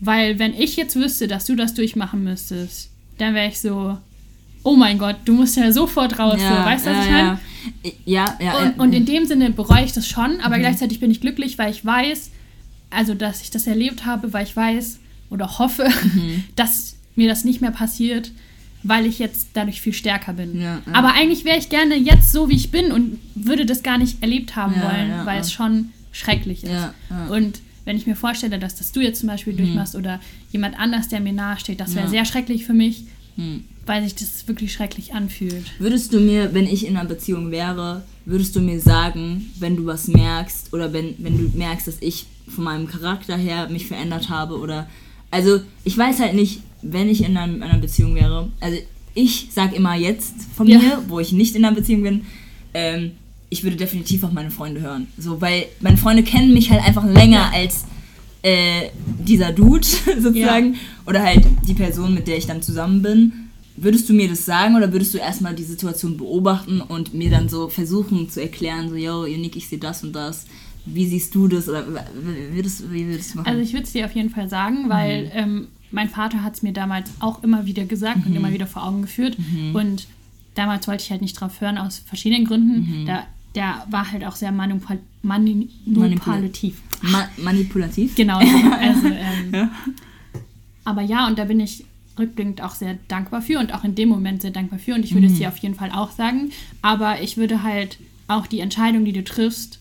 weil wenn ich jetzt wüsste, dass du das durchmachen müsstest, dann wäre ich so, oh mein Gott, du musst ja sofort raus, so, weißt du, was ja, ich meine? Ja, ja, ja. Und, ja. und in dem Sinne bereue ich das schon, aber gleichzeitig bin ich glücklich, weil ich weiß, also dass ich das erlebt habe, weil ich weiß oder hoffe, dass mir das nicht mehr passiert, weil ich jetzt dadurch viel stärker bin. Ja, ja. Aber eigentlich wäre ich gerne jetzt so, wie ich bin und würde das gar nicht erlebt haben Ja, wollen, ja, weil ja. es schon schrecklich ist. Ja, ja. Und wenn ich mir vorstelle, dass das du jetzt zum Beispiel durchmachst oder jemand anders, der mir nahesteht, das wäre Ja. sehr schrecklich für mich, Hm. weil sich das wirklich schrecklich anfühlt. Würdest du mir, wenn ich in einer Beziehung wäre, würdest du mir sagen, wenn du was merkst oder wenn, wenn du merkst, dass ich von meinem Charakter her mich verändert habe oder also ich weiß halt nicht, wenn ich in einer, einer Beziehung wäre, also ich sag immer jetzt von Ja. mir, wo ich nicht in einer Beziehung bin, ähm, ich würde definitiv auf meine Freunde hören. So, weil meine Freunde kennen mich halt einfach länger als äh, dieser Dude sozusagen oder halt die Person, mit der ich dann zusammen bin. Würdest du mir das sagen oder würdest du erstmal die Situation beobachten und mir dann so versuchen zu erklären, so, yo, Unique, ich sehe das und das. Wie siehst du das? Oder würdest, wie würdest du machen? Also ich würde es dir auf jeden Fall sagen, weil ähm, mein Vater hat es mir damals auch immer wieder gesagt und immer wieder vor Augen geführt. Und damals wollte ich halt nicht drauf hören, aus verschiedenen Gründen. Da, der war halt auch sehr manipul mani manipulativ. Ma manipulativ? Genau. So. Also, ähm, Ja. Aber ja, und da bin ich rückblickend auch sehr dankbar für und auch in dem Moment sehr dankbar für. Und ich würde es dir auf jeden Fall auch sagen. Aber ich würde halt auch die Entscheidung, die du triffst,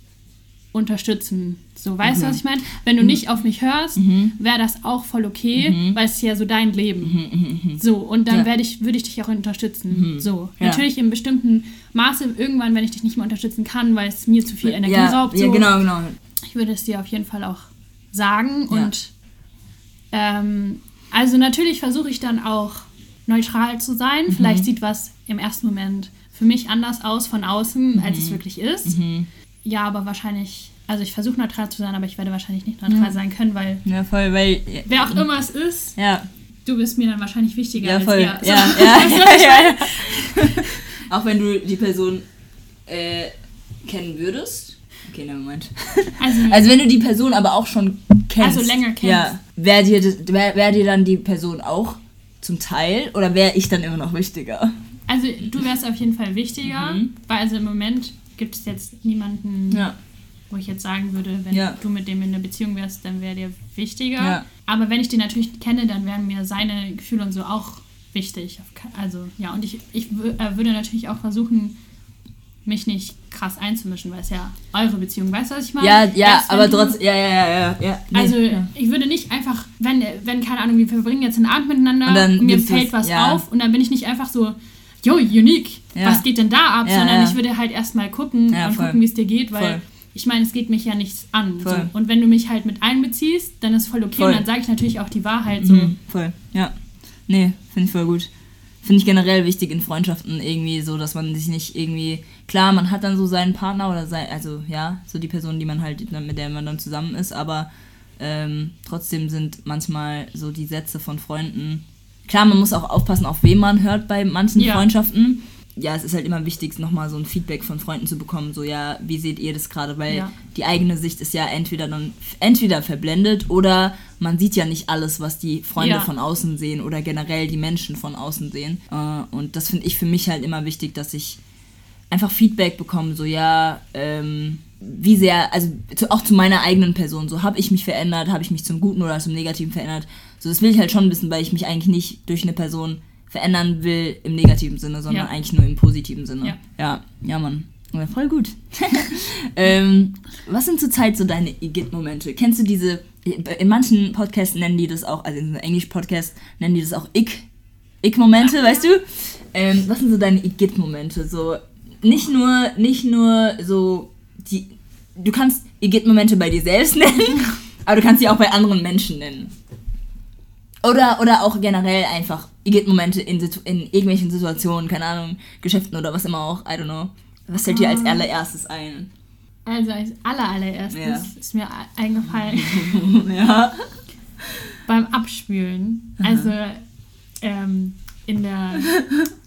unterstützen. So, weißt du, was ich meine? Wenn du nicht auf mich hörst, wäre das auch voll okay, weil es ist ja so dein Leben. So, und dann Ja. werde ich, würde ich dich auch unterstützen. So. Ja. Natürlich in bestimmten Maße, irgendwann, wenn ich dich nicht mehr unterstützen kann, weil es mir zu viel Energie ja, raubt. ja, so, genau, genau. ich würde es dir auf jeden Fall auch sagen. Ja. Und ähm, also natürlich versuche ich dann auch neutral zu sein. Mhm. Vielleicht sieht was im ersten Moment für mich anders aus von außen, als Mhm. es wirklich ist. Ja, aber wahrscheinlich, also ich versuche neutral zu sein, aber ich werde wahrscheinlich nicht neutral sein können, weil Ja, voll, weil. wer auch immer es ist, Ja, du bist mir dann wahrscheinlich wichtiger ja, als voll. er. So. Ja, ja, ja, ja, ja. Auch wenn du die Person äh, kennen würdest. Okay, never mind. Also, Also wenn du die Person aber auch schon kennst. Also länger kennst. Ja. Wäre dir, das- wär, wär dir dann die Person auch zum Teil oder wäre ich dann immer noch wichtiger? also du wärst auf jeden Fall wichtiger, weil also im Moment gibt es jetzt niemanden, Ja. wo ich jetzt sagen würde, wenn Ja. du mit dem in einer Beziehung wärst, dann wäre der wichtiger. Ja. Aber wenn ich den natürlich kenne, dann wären mir seine Gefühle und so auch wichtig. Also ja, und ich, ich äh, würde natürlich auch versuchen, mich nicht krass einzumischen, weil es ja eure Beziehung, weißt du, was ich meine? Ja, ja, aber trotzdem, ja, ja, ja, ja, ja. Nee, Also ja. ich würde nicht einfach, wenn, wenn keine Ahnung, wir verbringen jetzt einen Abend miteinander Und und mir fällt was- was ja. auf und dann bin ich nicht einfach so, yo, unique, Ja. was geht denn da ab? Ja, Sondern ich würde halt erstmal gucken und voll. gucken, wie es dir geht, weil Voll. ich meine, es geht mich ja nichts an. So. Und wenn du mich halt mit einbeziehst, dann ist voll okay Voll. und dann sage ich natürlich auch die Wahrheit so. Mhm, voll. Ja. Nee, finde ich voll gut. Finde ich generell wichtig in Freundschaften irgendwie so, dass man sich nicht irgendwie. Klar, man hat dann so seinen Partner oder sein, also ja, so die Person, die man halt, mit der man dann zusammen ist, aber ähm, trotzdem sind manchmal so die Sätze von Freunden. Klar, man muss auch aufpassen, auf wen man hört bei manchen Ja. Freundschaften. Ja, es ist halt immer wichtig, nochmal so ein Feedback von Freunden zu bekommen, so ja, wie seht ihr das gerade? Weil Ja. die eigene Sicht ist ja entweder dann entweder verblendet oder man sieht ja nicht alles, was die Freunde Ja. von außen sehen oder generell die Menschen von außen sehen. Äh, und das finde ich für mich halt immer wichtig, dass ich einfach Feedback bekomme, so ja, ähm, wie sehr, also zu, auch zu meiner eigenen Person, so habe ich mich verändert, habe ich mich zum Guten oder zum Negativen verändert. So, das will ich halt schon wissen, weil ich mich eigentlich nicht durch eine Person verändern will im negativen Sinne, sondern Ja. eigentlich nur im positiven Sinne. Ja. ja, ja Mann. Ja, voll gut. ähm, was sind zurzeit so deine Igitt-Momente? Kennst du diese, in manchen Podcasts nennen die das auch, also in Englisch-Podcast nennen die das auch Ick, Ick-Momente, weißt du? Ähm, was sind so deine Igitt-Momente? So, nicht nur, nicht nur so, die, du kannst Igitt-Momente bei dir selbst nennen, aber du kannst sie auch bei anderen Menschen nennen. Oder, oder auch generell einfach Igitt-Momente in, Situ- in irgendwelchen Situationen, keine Ahnung, Geschäften oder was immer auch, I don't know. Was fällt dir als Ah. allererstes ein? Also als aller, allererstes Ja. ist mir eingefallen ja. beim Abspülen. Also ähm, in der,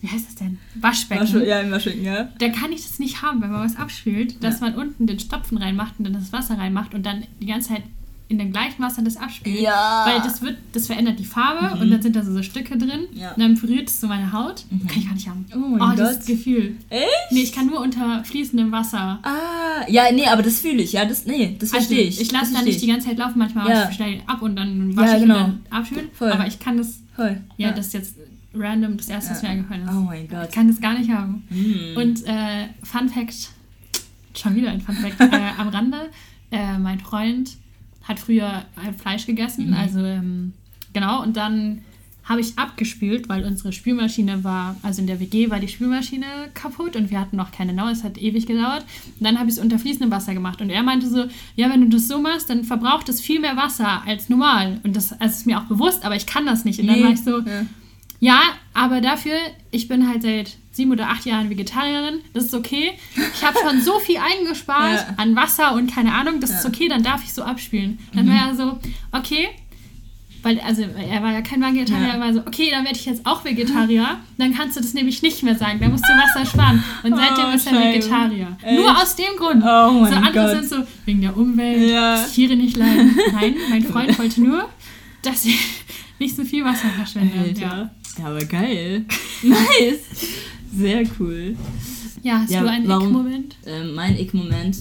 wie heißt das denn? Waschbecken. ja, im Waschbecken, ja. Da kann ich das nicht haben, wenn man was abspült, dass man unten den Stopfen reinmacht und dann das Wasser reinmacht und dann die ganze Zeit in dem gleichen Wasser das abspült. Ja. Weil das wird, das verändert die Farbe und dann sind da so, so Stücke drin Ja. und dann berührt es so meine Haut. Kann ich gar nicht haben. Oh mein das Gott. Gefühl. Echt? Nee, ich kann nur unter fließendem Wasser. Ah, ja, nee, aber das fühle ich, ja, das, nee, das Also, verstehe ich. ich lasse das da nicht die ganze Zeit laufen, manchmal Ja. ich schnell ab und dann wasche Ja, ich genau. und dann abspülen. Voll. Aber ich kann das, Voll. ja, das ist jetzt random, das erste, was mir eingefallen ist. Oh mein Gott. Ich kann das gar nicht haben. Hm. Und äh, Fun Fact, schon wieder ein Fun Fact, äh, am Rande, äh, mein Freund hat früher äh, Fleisch gegessen, Mhm. also ähm, genau, und dann habe ich abgespült, weil unsere Spülmaschine war, also in der WG war die Spülmaschine kaputt und wir hatten noch keine neue, es hat ewig gedauert. Und dann habe ich es unter fließendem Wasser gemacht und er meinte so, ja, wenn du das so machst, dann verbraucht es viel mehr Wasser als normal. Und das, also ist mir auch bewusst, aber ich kann das nicht. Und dann Nee. war ich so, Ja. ja, aber dafür, ich bin halt seit sieben oder acht Jahren Vegetarierin. Das ist okay. Ich habe schon so viel eingespart Ja. an Wasser und keine Ahnung. Das ist Ja. okay, dann darf ich so abspielen. Dann war er so, okay. Weil, also, er war ja kein Vegetarier, Ja. er war so, okay, dann werde ich jetzt auch Vegetarier. Dann kannst du das nämlich nicht mehr sagen. Dann musst du Wasser sparen. Und seitdem Oh, ist er. Vegetarier. Echt? Nur aus dem Grund. Oh so andere Gott. sind so, wegen der Umwelt, Ja. Tiere nicht leiden. Nein, mein Freund wollte nur, dass ich nicht so viel Wasser verschwende. Ja. Ja, aber geil. nice. Sehr cool. Ja, hast Ja, du einen Ick-Moment? Ähm, mein Ick-Moment,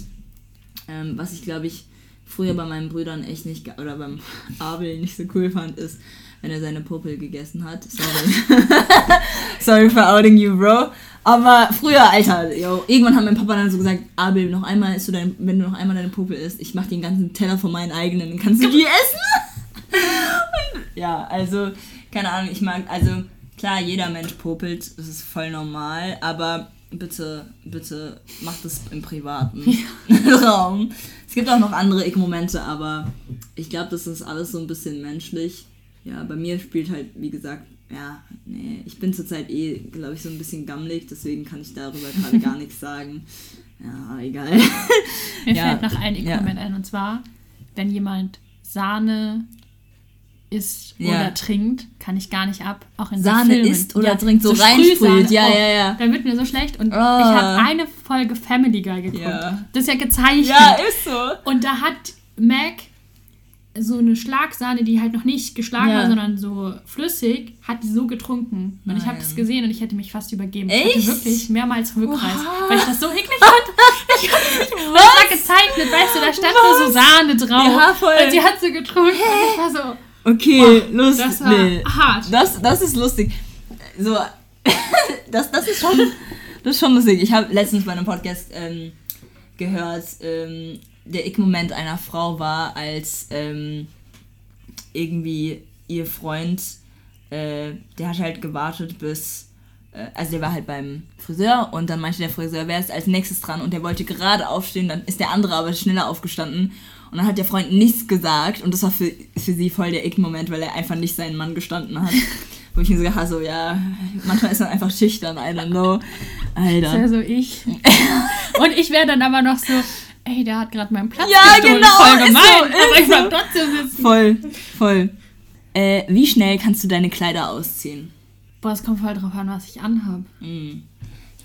ähm, was ich glaube ich früher bei meinen Brüdern echt nicht, oder beim Abel nicht so cool fand, ist, wenn er seine Popel gegessen hat. Sorry. Sorry for outing you, bro. Aber früher, Alter, yo, irgendwann hat mein Papa dann so gesagt, Abel, noch einmal isst du dein, wenn du noch einmal deine Popel isst, ich mach den ganzen Teller von meinen eigenen, dann kannst du die essen. Und, ja, also, keine Ahnung, ich mag, also, klar, jeder Mensch popelt, das ist voll normal, aber bitte, bitte macht es im privaten Raum. Es gibt auch noch andere Ick-Momente, aber ich glaube, das ist alles so ein bisschen menschlich. Ja, bei mir spielt halt, wie gesagt, ja, nee, ich bin zurzeit eh, glaube ich, so ein bisschen gammelig, deswegen kann ich darüber gerade gar nichts sagen. Ja, egal. Mir Ja, fällt noch ein ja. Ick-Moment ein und zwar, wenn jemand Sahne isst Ja. oder trinkt, kann ich gar nicht ab. Auch in so Sahne Filmen. isst oder trinkt, so Sprühsahne. reinsprüht. Ja, Oh, ja, ja. Da wird mir so schlecht und Oh. ich habe eine Folge Family Guy geguckt. Ja. Das ist ja gezeichnet. ist so. Und da hat Mac so eine Schlagsahne, die halt noch nicht geschlagen Ja. war, sondern so flüssig, hat die so getrunken. Und ich habe Nein. das gesehen und ich hätte mich fast übergeben. Ich Echt? hatte wirklich mehrmals Rückreiß, Oha. weil ich das so eklig fand. Ich hab mich- Und das war gezeichnet, weißt du, da stand nur so Sahne drauf. Ja, voll. Und sie hat so getrunken. Und ich war so, Okay, lustig. das war nee. hart. Das, das ist lustig. So, das, das ist schon, das ist schon lustig. Ich habe letztens bei einem Podcast ähm, gehört, ähm, der Ick-Moment einer Frau war, als ähm, irgendwie ihr Freund, äh, der hat halt gewartet, bis äh, also der war halt beim Friseur und dann meinte der Friseur, wer ist als nächstes dran? Und der wollte gerade aufstehen, dann ist der andere aber schneller aufgestanden. Und dann hat der Freund nichts gesagt und das war für, für sie voll der Ick-Moment, weil er einfach nicht seinen Mann gestanden hat. Wo ich mir so gedacht so, ja, manchmal ist man einfach schüchtern, I don't know. Alter. Das wäre so ich. und ich wäre dann aber noch so, ey, der hat gerade meinen Platz Ja, gestohlen. genau, Voll gemein, so, aber ich bleib so. trotzdem sitzen. Voll, voll. Äh, wie schnell kannst du deine Kleider ausziehen? Boah, es kommt voll drauf an, was ich anhabe. Muss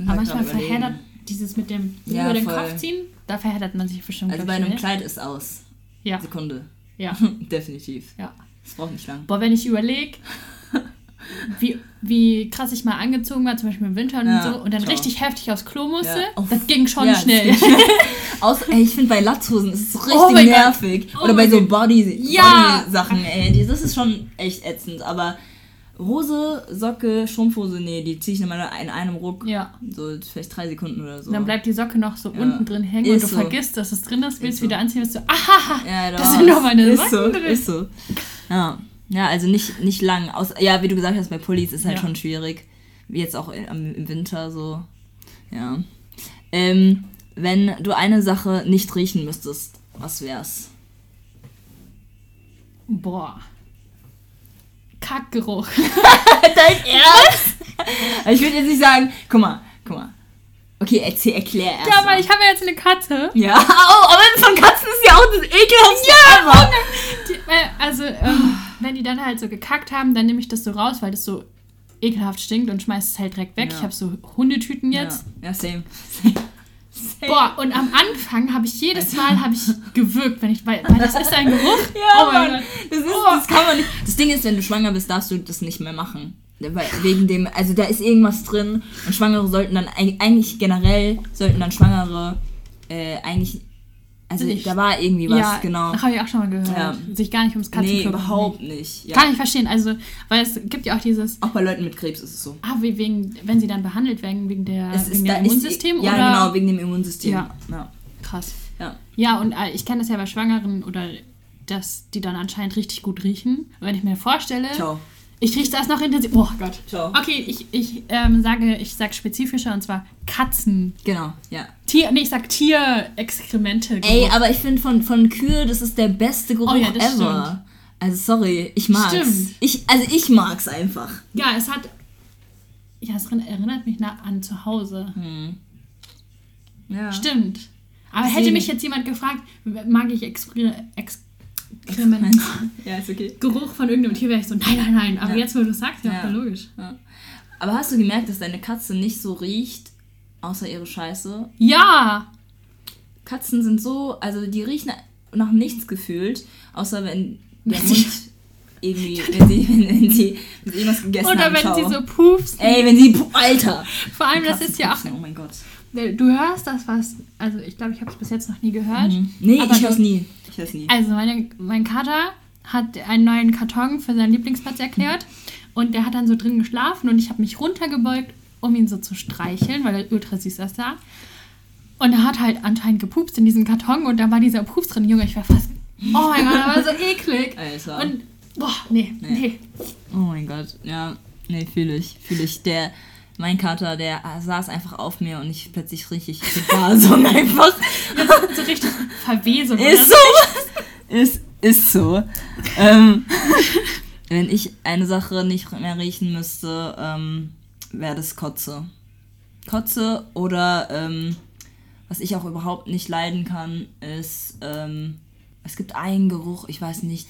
Aber halt manchmal verheddert dieses mit dem Ja, über den voll. Kopf ziehen, da verheddert man sich bestimmt. Also bei einem schnell. Kleid ist aus. Ja, Sekunde. ja, Definitiv. ja. Das braucht nicht lang. Boah, wenn ich überlege, wie, wie krass ich mal angezogen war, zum Beispiel im Winter und Ja, so, und dann ciao. richtig heftig aufs Klo musste, Ja. Oh. das ging schon Ja, schnell. schnell. Aus, ey, ich finde bei Latzhosen ist es so richtig Oh nervig. Oh Oder bei so Gott. Body, Ja. Body-Sachen, ey. Das ist schon echt ätzend. Aber Hose, Socke, Strumpfhose, nee, die ziehe ich immer in einem Ruck. Ja. So vielleicht drei Sekunden oder so. Und dann bleibt die Socke noch so Ja. unten drin hängen Ist und du so. vergisst, dass es drin ist, willst so. wieder anziehen, bist du, aha, ja, da sind noch meine ist Socken so, drin. Ist so. Ja. ja, also nicht, nicht lang. Aus, ja, wie du gesagt hast, bei Pullis ist halt Ja. schon schwierig. Wie jetzt auch im, im Winter so. Ja. Ähm, wenn du eine Sache nicht riechen müsstest, was wär's? boah. Kackgeruch. Dein Ernst? ich würde jetzt nicht sagen, guck mal, guck mal. Okay, erzähl, erklär erst. Ja, weil ich habe ja jetzt eine Katze. Ja, oh, aber von Katzen ist ja auch das ekelhaftste ever. Die, äh, also, ähm, wenn die dann halt so gekackt haben, dann nehme ich das so raus, weil das so ekelhaft stinkt und schmeiß es halt direkt weg. Ja. Ich habe so Hundetüten jetzt. Ja, ja same. same. Same. Boah, und am Anfang habe ich jedes Mal habe ich gewürgt, wenn ich, weil, weil das ist ein Geruch. Ja, oh Mann. Das, ist, Oh. das kann man nicht. Das Ding ist, wenn du schwanger bist, darfst du das nicht mehr machen. Weil wegen dem, also da ist irgendwas drin und Schwangere sollten dann eig- eigentlich generell sollten dann Schwangere äh, eigentlich, also Nicht. da war irgendwie was, ja, genau. Das habe ich auch schon mal gehört. Ja. Sich gar nicht ums Nee, Katzenklo überhaupt nicht. Ja. Kann ich verstehen. Also, weil es gibt ja auch dieses, Auch bei Leuten mit Krebs ist es so. ah, wie wegen, wenn sie dann behandelt werden, wegen, der, Es wegen dem ist- Immunsystem Ja, oder? genau, wegen dem Immunsystem. Ja. ja. Krass. ja. Ja, und äh, ich kenne das ja bei Schwangeren oder dass die dann anscheinend richtig gut riechen. Und wenn ich mir vorstelle, Ciao. Ich rieche das noch intensiv. Oh Gott. Ciao. Okay, ich, ich ähm, sage, ich sag spezifischer und zwar Katzen. Genau, ja. Tier, nee, ich sag Tierexkremente. Ey, aber ich finde von, von Kühe, das ist der beste Geruch Oh ja, das ever. stimmt. Also sorry, ich mag's. Stimmt. Ich, also ich mag's einfach. Ja, es hat. Ja, es erinnert mich nah an zu Hause. Ja. Stimmt. Aber Deswegen- hätte mich jetzt jemand gefragt, mag ich Expri Exkrement, Ja, ist okay. Geruch von irgendeinem Tier, wäre ich so, nein, nein, nein. Aber Ja. jetzt, wo du es sagst, ja, Ja. logisch. Ja. Aber hast du gemerkt, dass deine Katze nicht so riecht, außer ihre Scheiße? Ja! Katzen sind so, also die riechen nach nichts gefühlt, außer wenn der Mund irgendwie, wenn sie, wenn, wenn sie mit irgendwas gegessen Oder haben. wenn ciao. sie so pufst. Ey, wenn sie, Alter! Vor allem, das ist ja auch. Oh mein Gott. Du hörst das was. Also, ich glaube, ich habe es bis jetzt noch nie gehört. Mhm. Nee, ich du- hör's nie. Ich hör's nie. Also, meine, mein Kater hat einen neuen Karton für seinen Lieblingsplatz erklärt. Und der hat dann so drin geschlafen und ich habe mich runtergebeugt, um ihn so zu streicheln, weil er ultra süß aussah. Und er hat halt anscheinend gepupst in diesem Karton und da war dieser Pups drin. Junge, ich war fast. Oh mein Gott, das war so eklig. Alter. Und, boah, nee, Nee. nee. Oh mein Gott, ja, nee, fühle ich, fühle ich. Der, mein Kater, der saß einfach auf mir und ich plötzlich richtig Gasung einfach. So richtig Verwesung. Ist so. Ist, ist so. Ähm, wenn ich eine Sache nicht mehr riechen müsste, ähm, wäre das Kotze. Kotze oder ähm, was ich auch überhaupt nicht leiden kann, ist, ähm, es gibt einen Geruch, ich weiß nicht,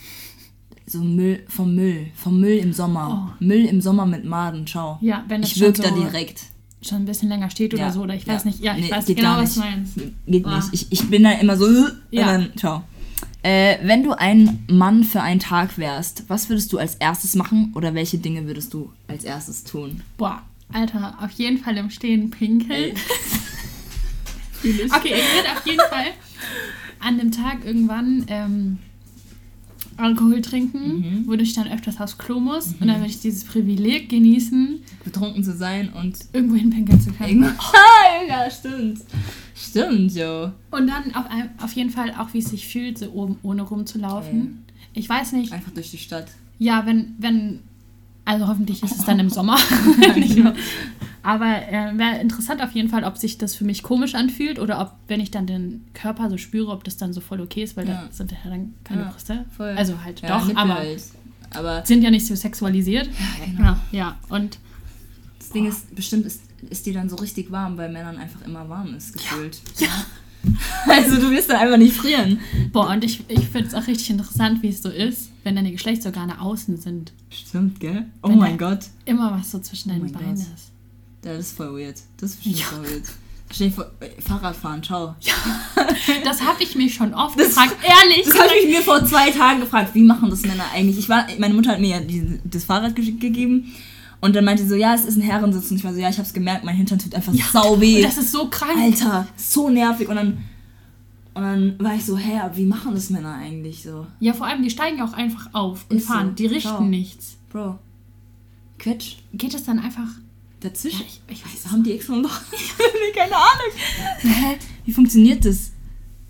so Müll, vom Müll, vom Müll im Sommer. Müll im Sommer mit Maden, ciao. Ja, wenn das ich wirk schon da so- direkt. schon ein bisschen länger steht oder Ja, so. Oder ich ja. weiß nicht. Ja, ich Nee, weiß genau, was du meinst. Geht Boah. nicht. Ich, ich bin da immer so, Ja. dann, ciao. Äh, wenn du ein Mann für einen Tag wärst, was würdest du als erstes machen oder welche Dinge würdest du als erstes tun? Boah, Alter, auf jeden Fall im Stehen pinkeln. Okay, ich würde auf jeden Fall an dem Tag irgendwann ähm, Alkohol trinken, wodurch ich dann öfters aufs Klo muss. Und dann würde ich dieses Privileg genießen, Betrunken zu sein und irgendwo hinpinkeln zu können. Ah, ja, stimmt. Stimmt, jo. Und dann auf, auf jeden Fall auch, wie es sich fühlt, so oben ohne rumzulaufen. Ich weiß nicht, Einfach durch die Stadt. ja, wenn, wenn, also hoffentlich ist es dann im Sommer. Aber äh, wäre interessant auf jeden Fall, ob sich das für mich komisch anfühlt oder ob, wenn ich dann den Körper so spüre, ob das dann so voll okay ist, weil Ja. da sind ja dann keine Ja, Brüste. voll. Also halt Ja, doch, aber. Aber sind ja nicht so sexualisiert. genau. Ja, ja. Und das Ding ist, bestimmt ist, ist dir dann so richtig warm, weil Männern einfach immer warm ist, gefühlt. Ja. Also du wirst dann einfach nicht frieren. boah, und ich, ich finde es auch richtig interessant, wie es so ist, wenn deine Geschlechtsorgane außen sind. Stimmt, gell? Oh Wenn mein Gott. Immer was so zwischen deinen mein Beinen Gott. ist. Ja, das ist voll weird. Das ist bestimmt Ja. voll weird. Stell dir vor, äh, Fahrradfahren, ciao. Das habe ich mich schon oft Das- gefragt. Ehrlich. Das habe ich mir vor zwei Tagen gefragt. Wie machen das Männer eigentlich? Ich war, meine Mutter hat mir ja die, das Fahrrad ge gegeben. Und dann meinte sie so, ja, es ist ein Herrensitz. Und ich war so, ja, ich habe es gemerkt, mein Hintern tut einfach sau weh. Das ist so krank. Alter, so nervig. Und dann, und dann war ich so, hä, wie machen das Männer eigentlich so? Ja, vor allem, die steigen auch einfach auf und Ist so. fahren. Die richten Schau. nichts. Bro, Quetsch, Geht das dann einfach. Dazwischen. Ja, ich- ich weiß Haben die extra noch? nee, keine Ahnung. Wie funktioniert das?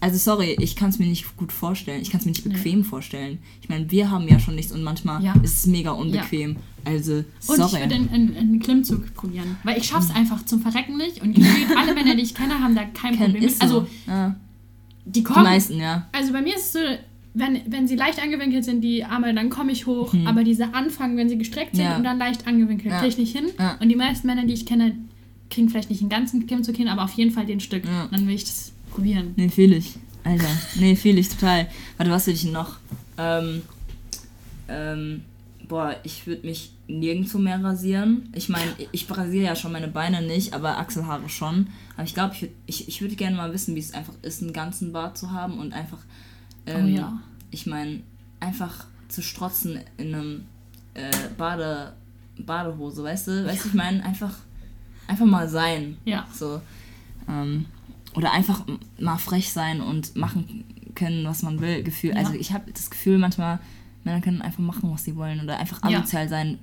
Also sorry, ich kann es mir nicht gut vorstellen. Ich kann es mir nicht Nee. bequem vorstellen. Ich meine, wir haben ja schon nichts und manchmal Ja. ist es mega unbequem. Also, Und sorry. ich würde einen, einen, einen Klimmzug probieren. Weil ich schaff's einfach zum Verrecken nicht. Und alle Männer, die ich kenne, haben da kein Ken Problem mit. so. Also, ja. die Die kommen. meisten, ja. Also bei mir ist es so, wenn, wenn sie leicht angewinkelt sind, die Arme, dann komme ich hoch. Aber diese Anfangen, wenn sie gestreckt sind Mhm. Ja. und dann leicht angewinkelt, Ja. kriege ich nicht hin. Ja. Und die meisten Männer, die ich kenne, kriegen vielleicht nicht den ganzen Klimmzug hin, aber auf jeden Fall den Stück. Dann will ich das probieren. Nee, fühl ich. Alter. Nee, fühl ich total. Warte, was will ich denn noch? Ähm, ähm, boah, ich würde mich nirgendwo mehr rasieren. Ich meine, ich rasiere ja schon meine Beine nicht, aber Achselhaare schon. Aber ich glaube, ich, würd, ich, ich würde gerne mal wissen, wie es einfach ist, einen ganzen Bart zu haben und einfach, ähm, Oh ja. ich meine, einfach zu strotzen in einem äh, Bade, Badehose, weißt du? Weißt du, ich meine, einfach, einfach mal sein. Ja. So. Ähm, oder einfach mal frech sein und machen können, was man will. Gefühl. Ja. Also ich habe das Gefühl, manchmal Männer können einfach machen, was sie wollen oder einfach Ja. asozial sein.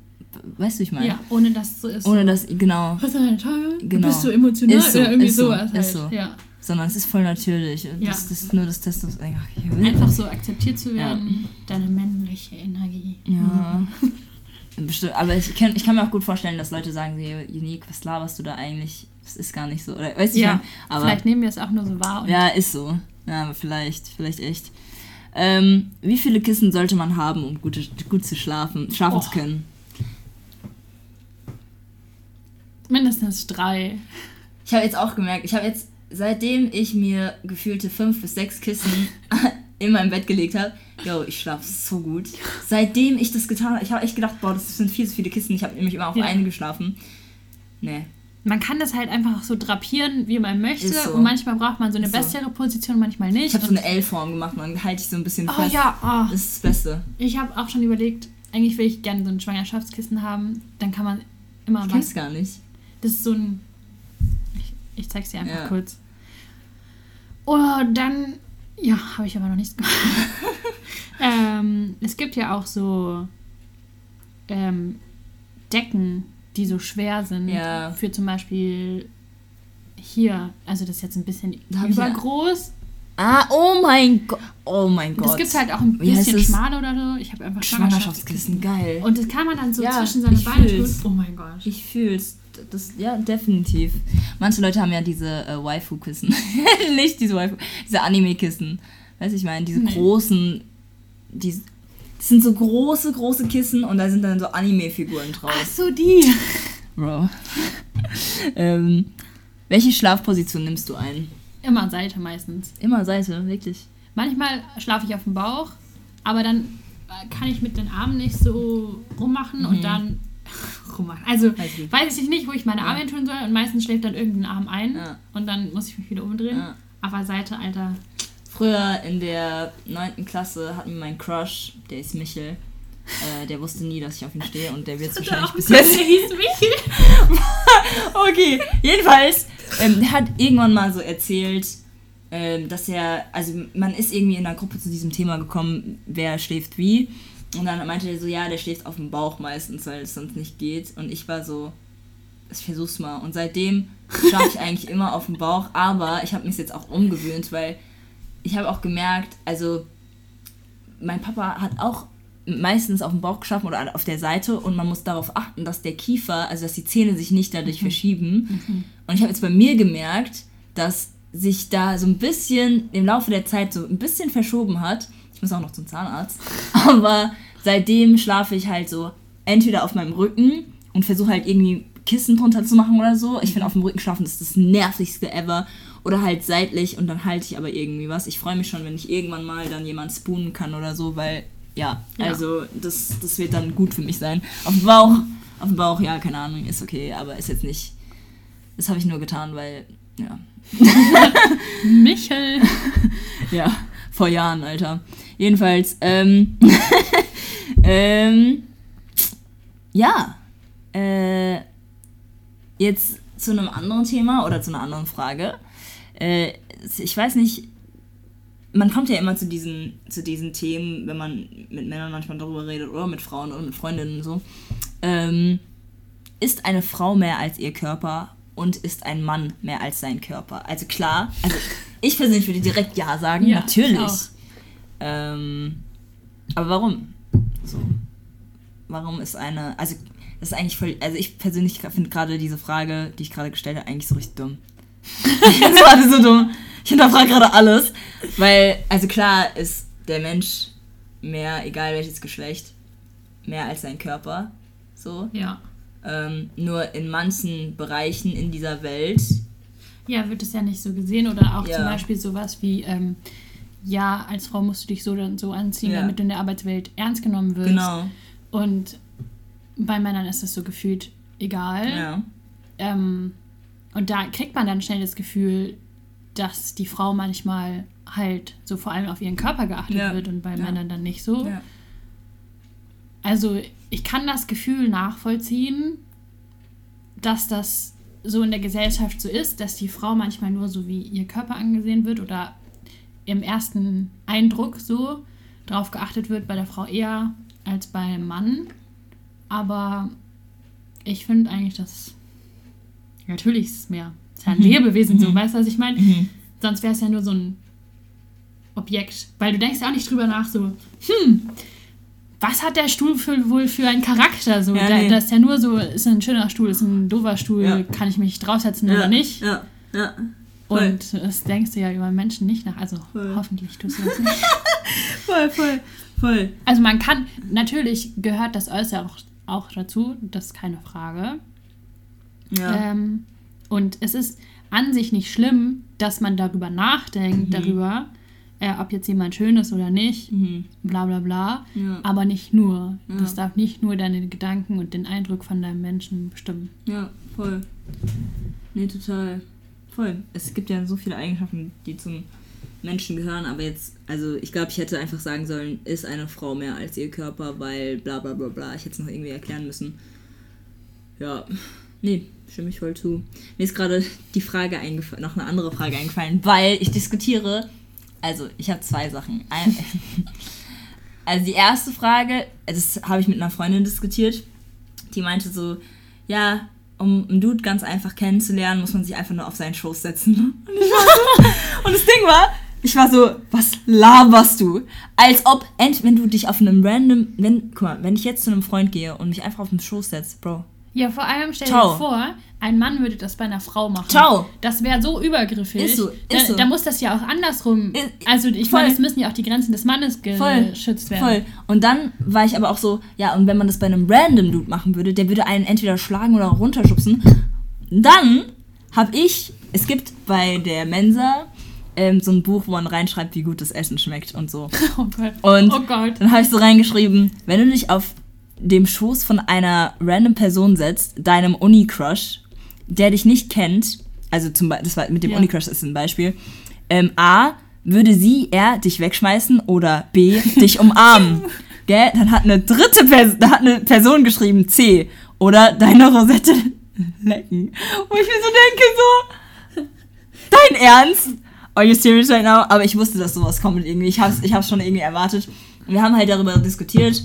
Weißt du, ich meine? Ja, ohne dass es so ist. Ohne dass, genau. Was sind deine Tage? Genau. Bist du emotional Ist so, oder irgendwie ist so, sowas? ist halt. so. Ja. Sondern es ist voll natürlich. Ja. Das, das ist nur das Testos. Einfach so akzeptiert zu Ja. werden, deine männliche Energie. Ja. Bestimmt, aber ich kann, ich kann mir auch gut vorstellen, dass Leute sagen, hey, Unique, was laberst du da eigentlich? Das ist gar nicht so. Oder, weißt du, ich Ja, mein, aber vielleicht nehmen wir es auch nur so wahr. Und Ja, ist so. Ja, aber vielleicht, vielleicht echt. Ähm, wie viele Kissen sollte man haben, um gut, gut zu schlafen, schlafen Oh. zu können? mindestens drei. Ich habe jetzt auch gemerkt, ich habe jetzt, seitdem ich mir gefühlte fünf bis sechs Kissen in mein Bett gelegt habe, yo, ich schlafe so gut. Seitdem ich das getan habe, ich habe echt gedacht, boah, das sind viel zu viele Kissen. Ich habe nämlich immer auf Ja. eine geschlafen. Nee. Man kann das halt einfach so drapieren, wie man möchte. So. Und manchmal braucht man so eine Ist so. bessere Position, manchmal nicht. Ich habe so eine L-Form gemacht und dann halte ich so ein bisschen Oh fest. ja, oh. Das ist das Beste. ich habe auch schon überlegt, eigentlich will ich gerne so ein Schwangerschaftskissen haben. Dann kann man immer Ich kenn's gar nicht. Das ist so ein. Ich, zeig's dir einfach Ja. kurz. Oder dann. Ja, habe ich aber noch nichts gemacht. ähm, es gibt ja auch so ähm, Decken, die so schwer sind. Ja. Für zum Beispiel hier. Also das ist jetzt ein bisschen übergroß. Ah, oh mein Gott. Oh mein Gott. Das gibt halt auch ein bisschen es? schmaler oder so. Ich habe einfach Schwangerschaftskissen. Schwangerschaftskissen, geil. Und das kann man dann so Ja, zwischen seine Beine tun. Oh mein Gott. Ich fühl's. Das, ja, definitiv. Manche Leute haben ja diese äh, Waifu-Kissen. Nicht diese Waifu, diese Anime-Kissen. Weißt du, ich meine, diese Nee. großen, die, das sind so große, große Kissen und da sind dann so Anime-Figuren Ach drauf. so, die. Bro. ähm, welche Schlafposition nimmst du ein? Immer Seite meistens. Immer Seite, wirklich. Manchmal schlafe ich auf dem Bauch, aber dann äh, kann ich mit den Armen nicht so rummachen und dann rummachen. Also Weiß ich. weiß ich nicht, wo ich meine Arme hin tun soll und meistens schläft dann irgendein Arm ein Ja. und dann muss ich mich wieder umdrehen. Ja. Aber Seite, Alter. Früher in der 9. Klasse hat mir mein Crush, der ist Michel, äh, der wusste nie, dass ich auf ihn stehe und der wird es wahrscheinlich bis jetzt. Der hieß Michel. Okay, jedenfalls, ähm, der hat irgendwann mal so erzählt, ähm, dass er, also man ist irgendwie in einer Gruppe zu diesem Thema gekommen, wer schläft wie. Und dann meinte er so, ja, der schläft auf dem Bauch meistens, weil es sonst nicht geht. Und ich war so, ich versuch's mal. Und seitdem schlafe ich eigentlich immer auf dem Bauch, aber ich habe mich jetzt auch umgewöhnt, weil ich habe auch gemerkt, also mein Papa hat auch meistens auf dem Bauch geschaffen oder auf der Seite und man muss darauf achten, dass der Kiefer, also dass die Zähne sich nicht dadurch verschieben. Und ich habe jetzt bei mir gemerkt, dass sich da so ein bisschen im Laufe der Zeit so ein bisschen verschoben hat. Ich muss auch noch zum Zahnarzt. Aber seitdem schlafe ich halt so entweder auf meinem Rücken und versuche halt irgendwie Kissen drunter zu machen oder so. Ich finde auf dem Rücken schlafen ist das nervigste ever. Oder halt seitlich und dann halte ich aber irgendwie was. Ich freue mich schon, wenn ich irgendwann mal dann jemand spoonen kann oder so, weil ja, Ja. also das, das wird dann gut für mich sein. Auf dem Bauch, auf dem Bauch, ja, keine Ahnung, ist okay, aber ist jetzt nicht. Das habe ich nur getan, weil, ja. Michel. Ja, vor Jahren, Alter. Jedenfalls, ähm, ähm, ja, äh, jetzt zu einem anderen Thema oder zu einer anderen Frage. Äh, ich weiß nicht, man kommt ja immer zu diesen, zu diesen Themen, wenn man mit Männern manchmal darüber redet oder mit Frauen oder mit Freundinnen und so. Ähm, ist eine Frau mehr als ihr Körper und ist ein Mann mehr als sein Körper? Also klar, also ich persönlich würde direkt ja sagen, Ja, natürlich. Ähm, aber warum? So. Warum ist eine, also das ist eigentlich voll, also ich persönlich finde gerade diese Frage, die ich gerade gestellt habe, eigentlich so richtig dumm. ich finde es gerade so dumm. Ich hinterfrage gerade alles, weil, also klar ist der Mensch mehr, egal welches Geschlecht, mehr als sein Körper, so. Ja. Ähm, nur in manchen Bereichen in dieser Welt, Ja, wird es ja nicht so gesehen. Oder auch Ja. zum Beispiel sowas wie, ähm, ja, als Frau musst du dich so und so anziehen, Ja. damit du in der Arbeitswelt ernst genommen wirst. genau, Und bei Männern ist es so gefühlt egal. ja, Ähm, und da kriegt man dann schnell das Gefühl, dass die Frau manchmal halt so vor allem auf ihren Körper geachtet Ja. wird und bei Ja. Männern dann nicht so. Also ich kann das Gefühl nachvollziehen, dass das so in der Gesellschaft so ist, dass die Frau manchmal nur so wie ihr Körper angesehen wird oder im ersten Eindruck so drauf geachtet wird, bei der Frau eher als beim Mann. Aber ich finde eigentlich, dass natürlich ist es mehr. Es ist ja ein Mhm. Lebewesen so, Mhm. weißt du, was ich meine? mhm. Sonst wäre es ja nur so ein Objekt. Weil du denkst ja auch nicht drüber nach, so, hm, was hat der Stuhl für, wohl für einen Charakter? So, Ja, da, nee. Das ist ja nur so, ist ein schöner Stuhl, ist ein doofer Stuhl, Ja. kann ich mich draufsetzen ja, oder nicht? Ja, ja. Und das denkst du ja über Menschen nicht nach. Also Voll. hoffentlich tust du das nicht. Voll, voll, voll. Also man kann, natürlich gehört das Äußere auch, auch dazu, das ist keine Frage. Ja. Ähm, und es ist an sich nicht schlimm, dass man darüber nachdenkt, Mhm. darüber, äh, ob jetzt jemand schön ist oder nicht, Mhm. bla bla bla. Ja. Aber nicht nur. Ja. Das darf nicht nur deine Gedanken und den Eindruck von deinem Menschen bestimmen. Ja, voll. Nee, total. Voll. Es gibt ja so viele Eigenschaften, die zum Menschen gehören, aber jetzt, also ich glaube, ich hätte einfach sagen sollen, ist eine Frau mehr als ihr Körper, weil bla bla bla bla. Ich hätte es noch irgendwie erklären müssen. Ja. Nee, stimme ich voll zu. Mir ist gerade die Frage eingefallen, noch eine andere Frage eingefallen, weil ich diskutiere. Also, ich habe zwei Sachen. Ein, also die erste Frage, das habe ich mit einer Freundin diskutiert, die meinte so, ja, um einen Dude ganz einfach kennenzulernen, muss man sich einfach nur auf seinen Schoß setzen. Und, ich war so, und das Ding war, ich war so, was laberst du? Als ob, wenn du dich auf einem random, wenn, guck mal, wenn ich jetzt zu einem Freund gehe und mich einfach auf den Schoß setze, Bro, Ja, vor allem stell Ciao. dir vor, ein Mann würde das bei einer Frau machen. Ciao. Das wäre so übergriffig. Ist so, ist da, so. da muss das ja auch andersrum. Ist- also ich voll. meine, es müssen ja auch die Grenzen des Mannes Voll, geschützt werden. Voll. Und dann war ich aber auch so, ja, und wenn man das bei einem random Dude machen würde, der würde einen entweder schlagen oder runterschubsen. Dann habe ich, es gibt bei der Mensa ähm, so ein Buch, wo man reinschreibt, wie gut das Essen schmeckt und so. Oh Gott. Und oh Gott. dann habe ich so reingeschrieben, wenn du dich auf dem Schoß von einer random Person setzt, deinem Uni-Crush, der dich nicht kennt, also zum Beispiel, das war mit dem Ja. Uni-Crush ist ein Beispiel, ähm, A, würde sie, er dich wegschmeißen oder B, dich umarmen. Gell? Dann hat eine dritte Person, da hat eine Person geschrieben, C, oder deine Rosette lecken. Wo ich mir so denke, so, dein Ernst? Are you serious right now? Aber ich wusste, dass sowas kommt irgendwie. Ich hab's, ich hab's schon irgendwie erwartet. Und wir haben halt darüber diskutiert,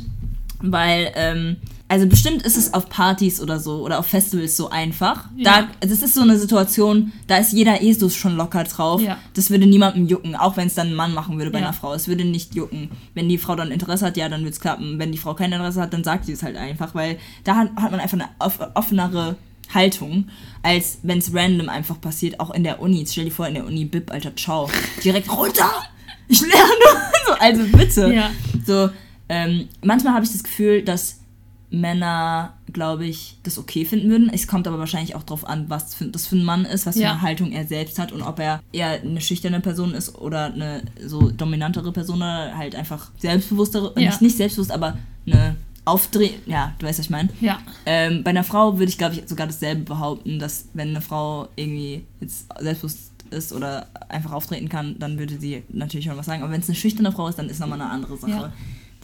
weil ähm, also bestimmt ist es auf Partys oder so oder auf Festivals so einfach. Ja. Da, das ist so eine Situation, da ist jeder so schon locker drauf. Ja. Das würde niemandem jucken, auch wenn es dann ein Mann machen würde bei Ja. einer Frau. Es würde nicht jucken. Wenn die Frau dann Interesse hat, ja, dann wird es klappen. Wenn die Frau kein Interesse hat, dann sagt sie es halt einfach, weil da hat, hat man einfach eine off offenere Haltung, als wenn es random einfach passiert, auch in der Uni. Jetzt stell dir vor, in der Uni, Bib, Alter, ciao. Direkt runter! Ich lerne! so, also bitte. Ja. So, ähm, manchmal habe ich das Gefühl, dass Männer, glaube ich, das okay finden würden. Es kommt aber wahrscheinlich auch darauf an, was für, das für ein Mann ist, was für Ja. eine Haltung er selbst hat und ob er eher eine schüchterne Person ist oder eine so dominantere Person oder halt einfach selbstbewusstere, Ja. nicht, nicht selbstbewusst, aber eine Aufdreh, ja, du weißt, was ich meine. Ja. Ähm, bei einer Frau würde ich, glaube ich, sogar dasselbe behaupten, dass wenn eine Frau irgendwie jetzt selbstbewusst ist oder einfach auftreten kann, dann würde sie natürlich schon was sagen. Aber wenn es eine schüchterne Frau ist, dann ist nochmal eine andere Sache. Ja.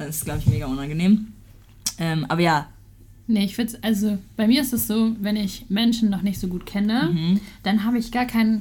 Dann ist glaube ich, mega unangenehm. Ähm, aber ja, Nee, ich finde also bei mir ist es so, wenn ich Menschen noch nicht so gut kenne, Mhm. dann habe ich gar keine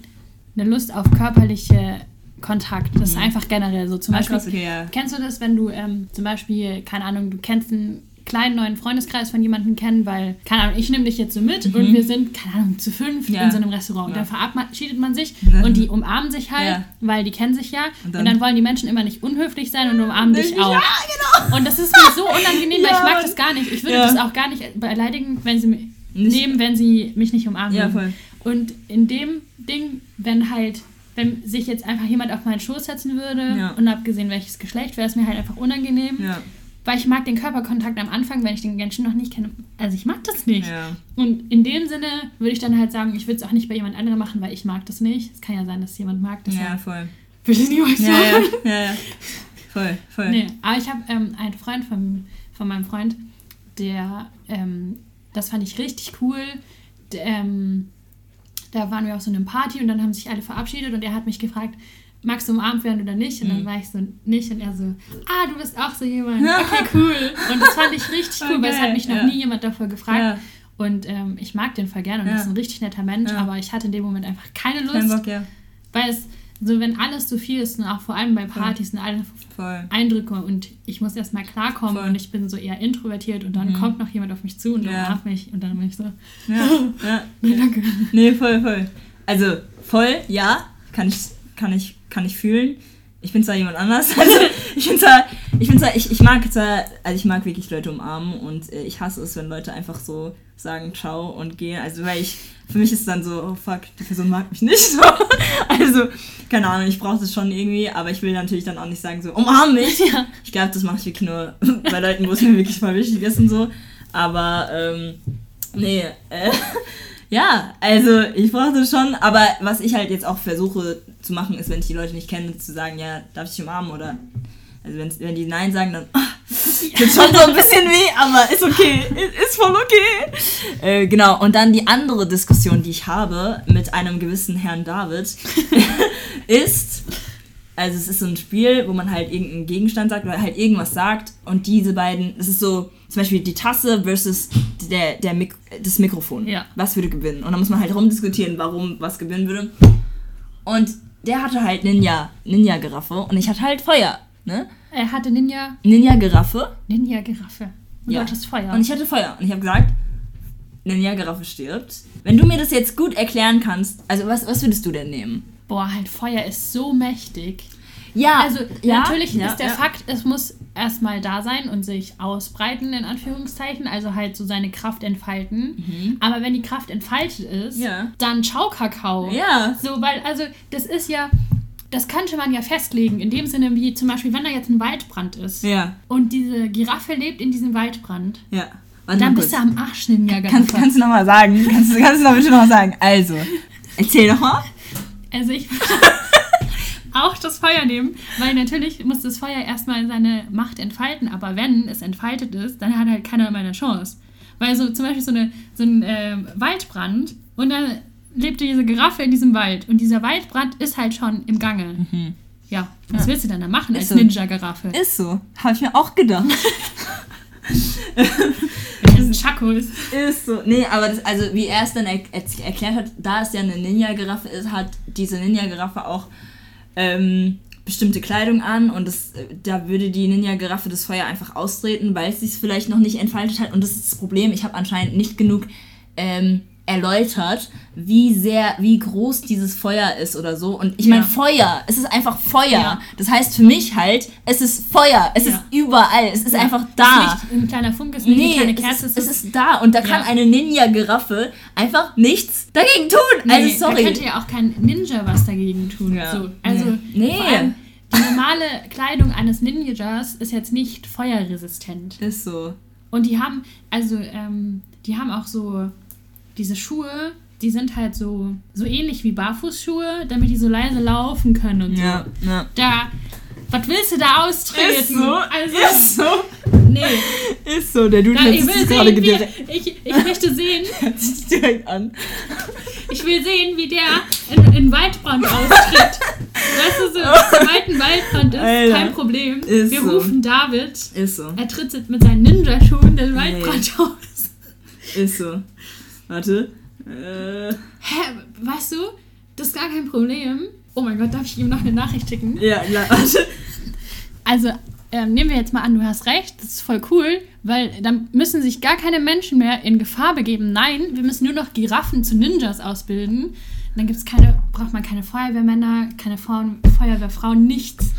Lust auf körperliche Kontakt. Das ist einfach generell so. Zum Beispiel, okay, ja. kennst du das, wenn du ähm, zum Beispiel, keine Ahnung, du kennst einen kleinen neuen Freundeskreis von jemandem kennen, weil, keine Ahnung, ich nehme dich jetzt so mit und wir sind, keine Ahnung, zu fünf Mhm. Ja. in so einem Restaurant. Und Ja. dann verabschiedet man sich dann- und die umarmen sich halt, Ja. weil die kennen sich ja. Und Und dann- dann, wollen die Menschen immer nicht unhöflich sein und umarmen dich Ja, auch. genau. Und das ist mir so unangenehm, weil Ja, ich mag das gar nicht. Ich würde Ja. das auch gar nicht beleidigen, wenn sie mich Nicht- nehmen, wenn sie mich nicht umarmen. Ja, voll. Und in dem Ding, wenn halt, wenn sich jetzt einfach jemand auf meinen Schoß setzen würde, Ja. und abgesehen welches Geschlecht, wäre es mir halt einfach unangenehm. Ja. Weil ich mag den Körperkontakt am Anfang, wenn ich den Menschen noch nicht kenne. Also ich mag das nicht. Ja. Und in dem Sinne würde ich dann halt sagen, ich würde es auch nicht bei jemand anderem machen, weil ich mag das nicht. Es kann ja sein, dass jemand mag. Ja, Deshalb voll. würde ich niemals Ja, machen. ja, ja, ja. Voll, voll. Nee, aber ich habe ähm, einen Freund von, von meinem Freund, der, ähm, das fand ich richtig cool. Der, ähm, da waren wir auf so einem Party und dann haben sich alle verabschiedet und er hat mich gefragt, magst du umarmt werden oder nicht? Und dann Mhm. war ich so, nicht. Und er so, ah, du bist auch so jemand. Okay, cool. Und das fand ich richtig cool, weil es hat mich noch ja. nie jemand davor gefragt. Ja. Und ähm, ich mag den voll gerne und Ja. ist ein richtig netter Mensch, Ja. aber ich hatte in dem Moment einfach keine Lust, Kein Bock, ja. weil es so, wenn alles zu viel ist und auch vor allem bei Partys und alle Voll. Eindrücke und ich muss erstmal klarkommen Voll. und ich bin so eher introvertiert und dann kommt noch jemand auf mich zu und Ja. umarmt mich und dann bin ich so, Ja, ja. nee, danke. Nee, voll, voll. Also, voll, ja, kann ich, kann ich, kann ich fühlen. Ich bin zwar jemand anders, also ich bin zwar, ich bin zwar, ich, ich mag zwar, also ich mag wirklich Leute umarmen und äh, ich hasse es, wenn Leute einfach so sagen Ciao und gehen. Also weil ich, für mich ist dann so, oh fuck, die Person mag mich nicht. So. Also, keine Ahnung, ich brauche das schon irgendwie, aber ich will natürlich dann auch nicht sagen so, umarm mich. Ja. Ich glaube, das mache ich wirklich nur bei Leuten, wo es mir wirklich voll wichtig ist und so. Aber, ähm, nee, äh, ja, also ich brauche das schon. Aber was ich halt jetzt auch versuche zu machen, ist, wenn ich die Leute nicht kenne, zu sagen, ja, darf ich dich umarmen oder. Also wenn's, wenn die Nein sagen, dann ah, tut schon so ein bisschen weh, aber ist okay, ist, ist voll okay. Äh, genau, und dann die andere Diskussion, die ich habe mit einem gewissen Herrn David, ist, also es ist so ein Spiel, wo man halt irgendeinen Gegenstand sagt oder halt irgendwas sagt und diese beiden, das ist so zum Beispiel die Tasse versus der, der Mik das Mikrofon. Ja. Was würde gewinnen? Und dann muss man halt rumdiskutieren, warum was gewinnen würde. Und der hatte halt Ninja, Ninja-Giraffe und ich hatte halt Feuer, ne? Er hatte Ninja, Ninja-Giraffe Ninja-Giraffe. Und Ja. du hattest Feuer. und ich hatte Feuer. Und ich habe gesagt, Ninja-Giraffe stirbt. Wenn du mir das jetzt gut erklären kannst, also was, was würdest du denn nehmen? Boah, halt Feuer ist so mächtig. Ja, Also ja, natürlich ja, ist der ja. Fakt, es muss erstmal da sein und sich ausbreiten, in Anführungszeichen, also halt so seine Kraft entfalten. Aber wenn die Kraft entfaltet ist, Mhm. Dann ciao Kakao. Ja. So, weil, also das ist ja, das könnte man ja festlegen, in dem Sinne wie zum Beispiel, wenn da jetzt ein Waldbrand ist Ja, und diese Giraffe lebt in diesem Waldbrand, ja. Warte dann bist du am Arsch, Ninja Kannst, Giraffe. kannst du nochmal sagen? Kannst, du- kannst du noch bitte noch sagen? Also, erzähl nochmal. Also ich auch das Feuer nehmen, weil natürlich muss das Feuer erstmal seine Macht entfalten, aber wenn es entfaltet ist, dann hat halt keiner mehr eine Chance. Weil so zum Beispiel so, eine, so ein ähm, Waldbrand und dann lebte diese Giraffe in diesem Wald und dieser Waldbrand ist halt schon im Gange. Ja, was willst du denn da machen als Ist so. Ninja-Giraffe? Ist so. Habe ich mir auch gedacht. Ein. Ist so. Nee, aber das, also wie er es dann er, er, erklärt hat, da es ja eine Ninja-Giraffe ist, hat diese Ninja-Giraffe auch ähm, bestimmte Kleidung an und das, äh, da würde die Ninja-Giraffe das Feuer einfach austreten, weil sie es vielleicht noch nicht entfaltet hat. Und das ist das Problem. Ich habe anscheinend nicht genug ähm, erläutert, wie sehr, wie groß dieses Feuer ist oder so. Und ich meine, Ja. Feuer, es ist einfach Feuer. Ja. Das heißt für mich halt, es ist Feuer, es Ja. ist überall, es ist einfach da. ist nicht ein kleiner Funke, es ist Nee, eine kleine es Kerze. ist, es ist da und da kann eine Ninja-Giraffe einfach nichts dagegen tun. Nee, also sorry. Da könnte ja auch kein Ninja was dagegen tun. So, also Nee. Allem die normale Kleidung eines Ninjas ist jetzt nicht feuerresistent. Ist so. Und die haben, also, ähm, die haben auch so diese Schuhe, die sind halt so, so ähnlich wie Barfußschuhe, damit die so leise laufen können und so. Ja, ja. Da, was willst du da austreten? Ist so. Also, Ist so. nee. Ist so. Der Dude Da, hat ich, sich will das gerade wie, ich, ich möchte sehen, sich direkt an. ich will sehen, wie der in, in Waldbrand austritt. Weißt du, so, der weiten Waldbrand ist Alter. kein Problem. Ist Wir so. rufen David. Ist so. Er tritt jetzt mit seinen Ninja-Schuhen den Waldbrand aus. Ist so. Warte. Äh, Hä, weißt du, das ist gar kein Problem. Oh mein Gott, darf ich ihm noch eine Nachricht schicken? ja, klar, warte. Also, ähm, nehmen wir jetzt mal an, du hast recht, das ist voll cool, weil dann müssen sich gar keine Menschen mehr in Gefahr begeben. Nein, wir müssen nur noch Giraffen zu Ninjas ausbilden. Dann gibt's keine, braucht man keine Feuerwehrmänner, keine Frauen, Feuerwehrfrauen, nichts.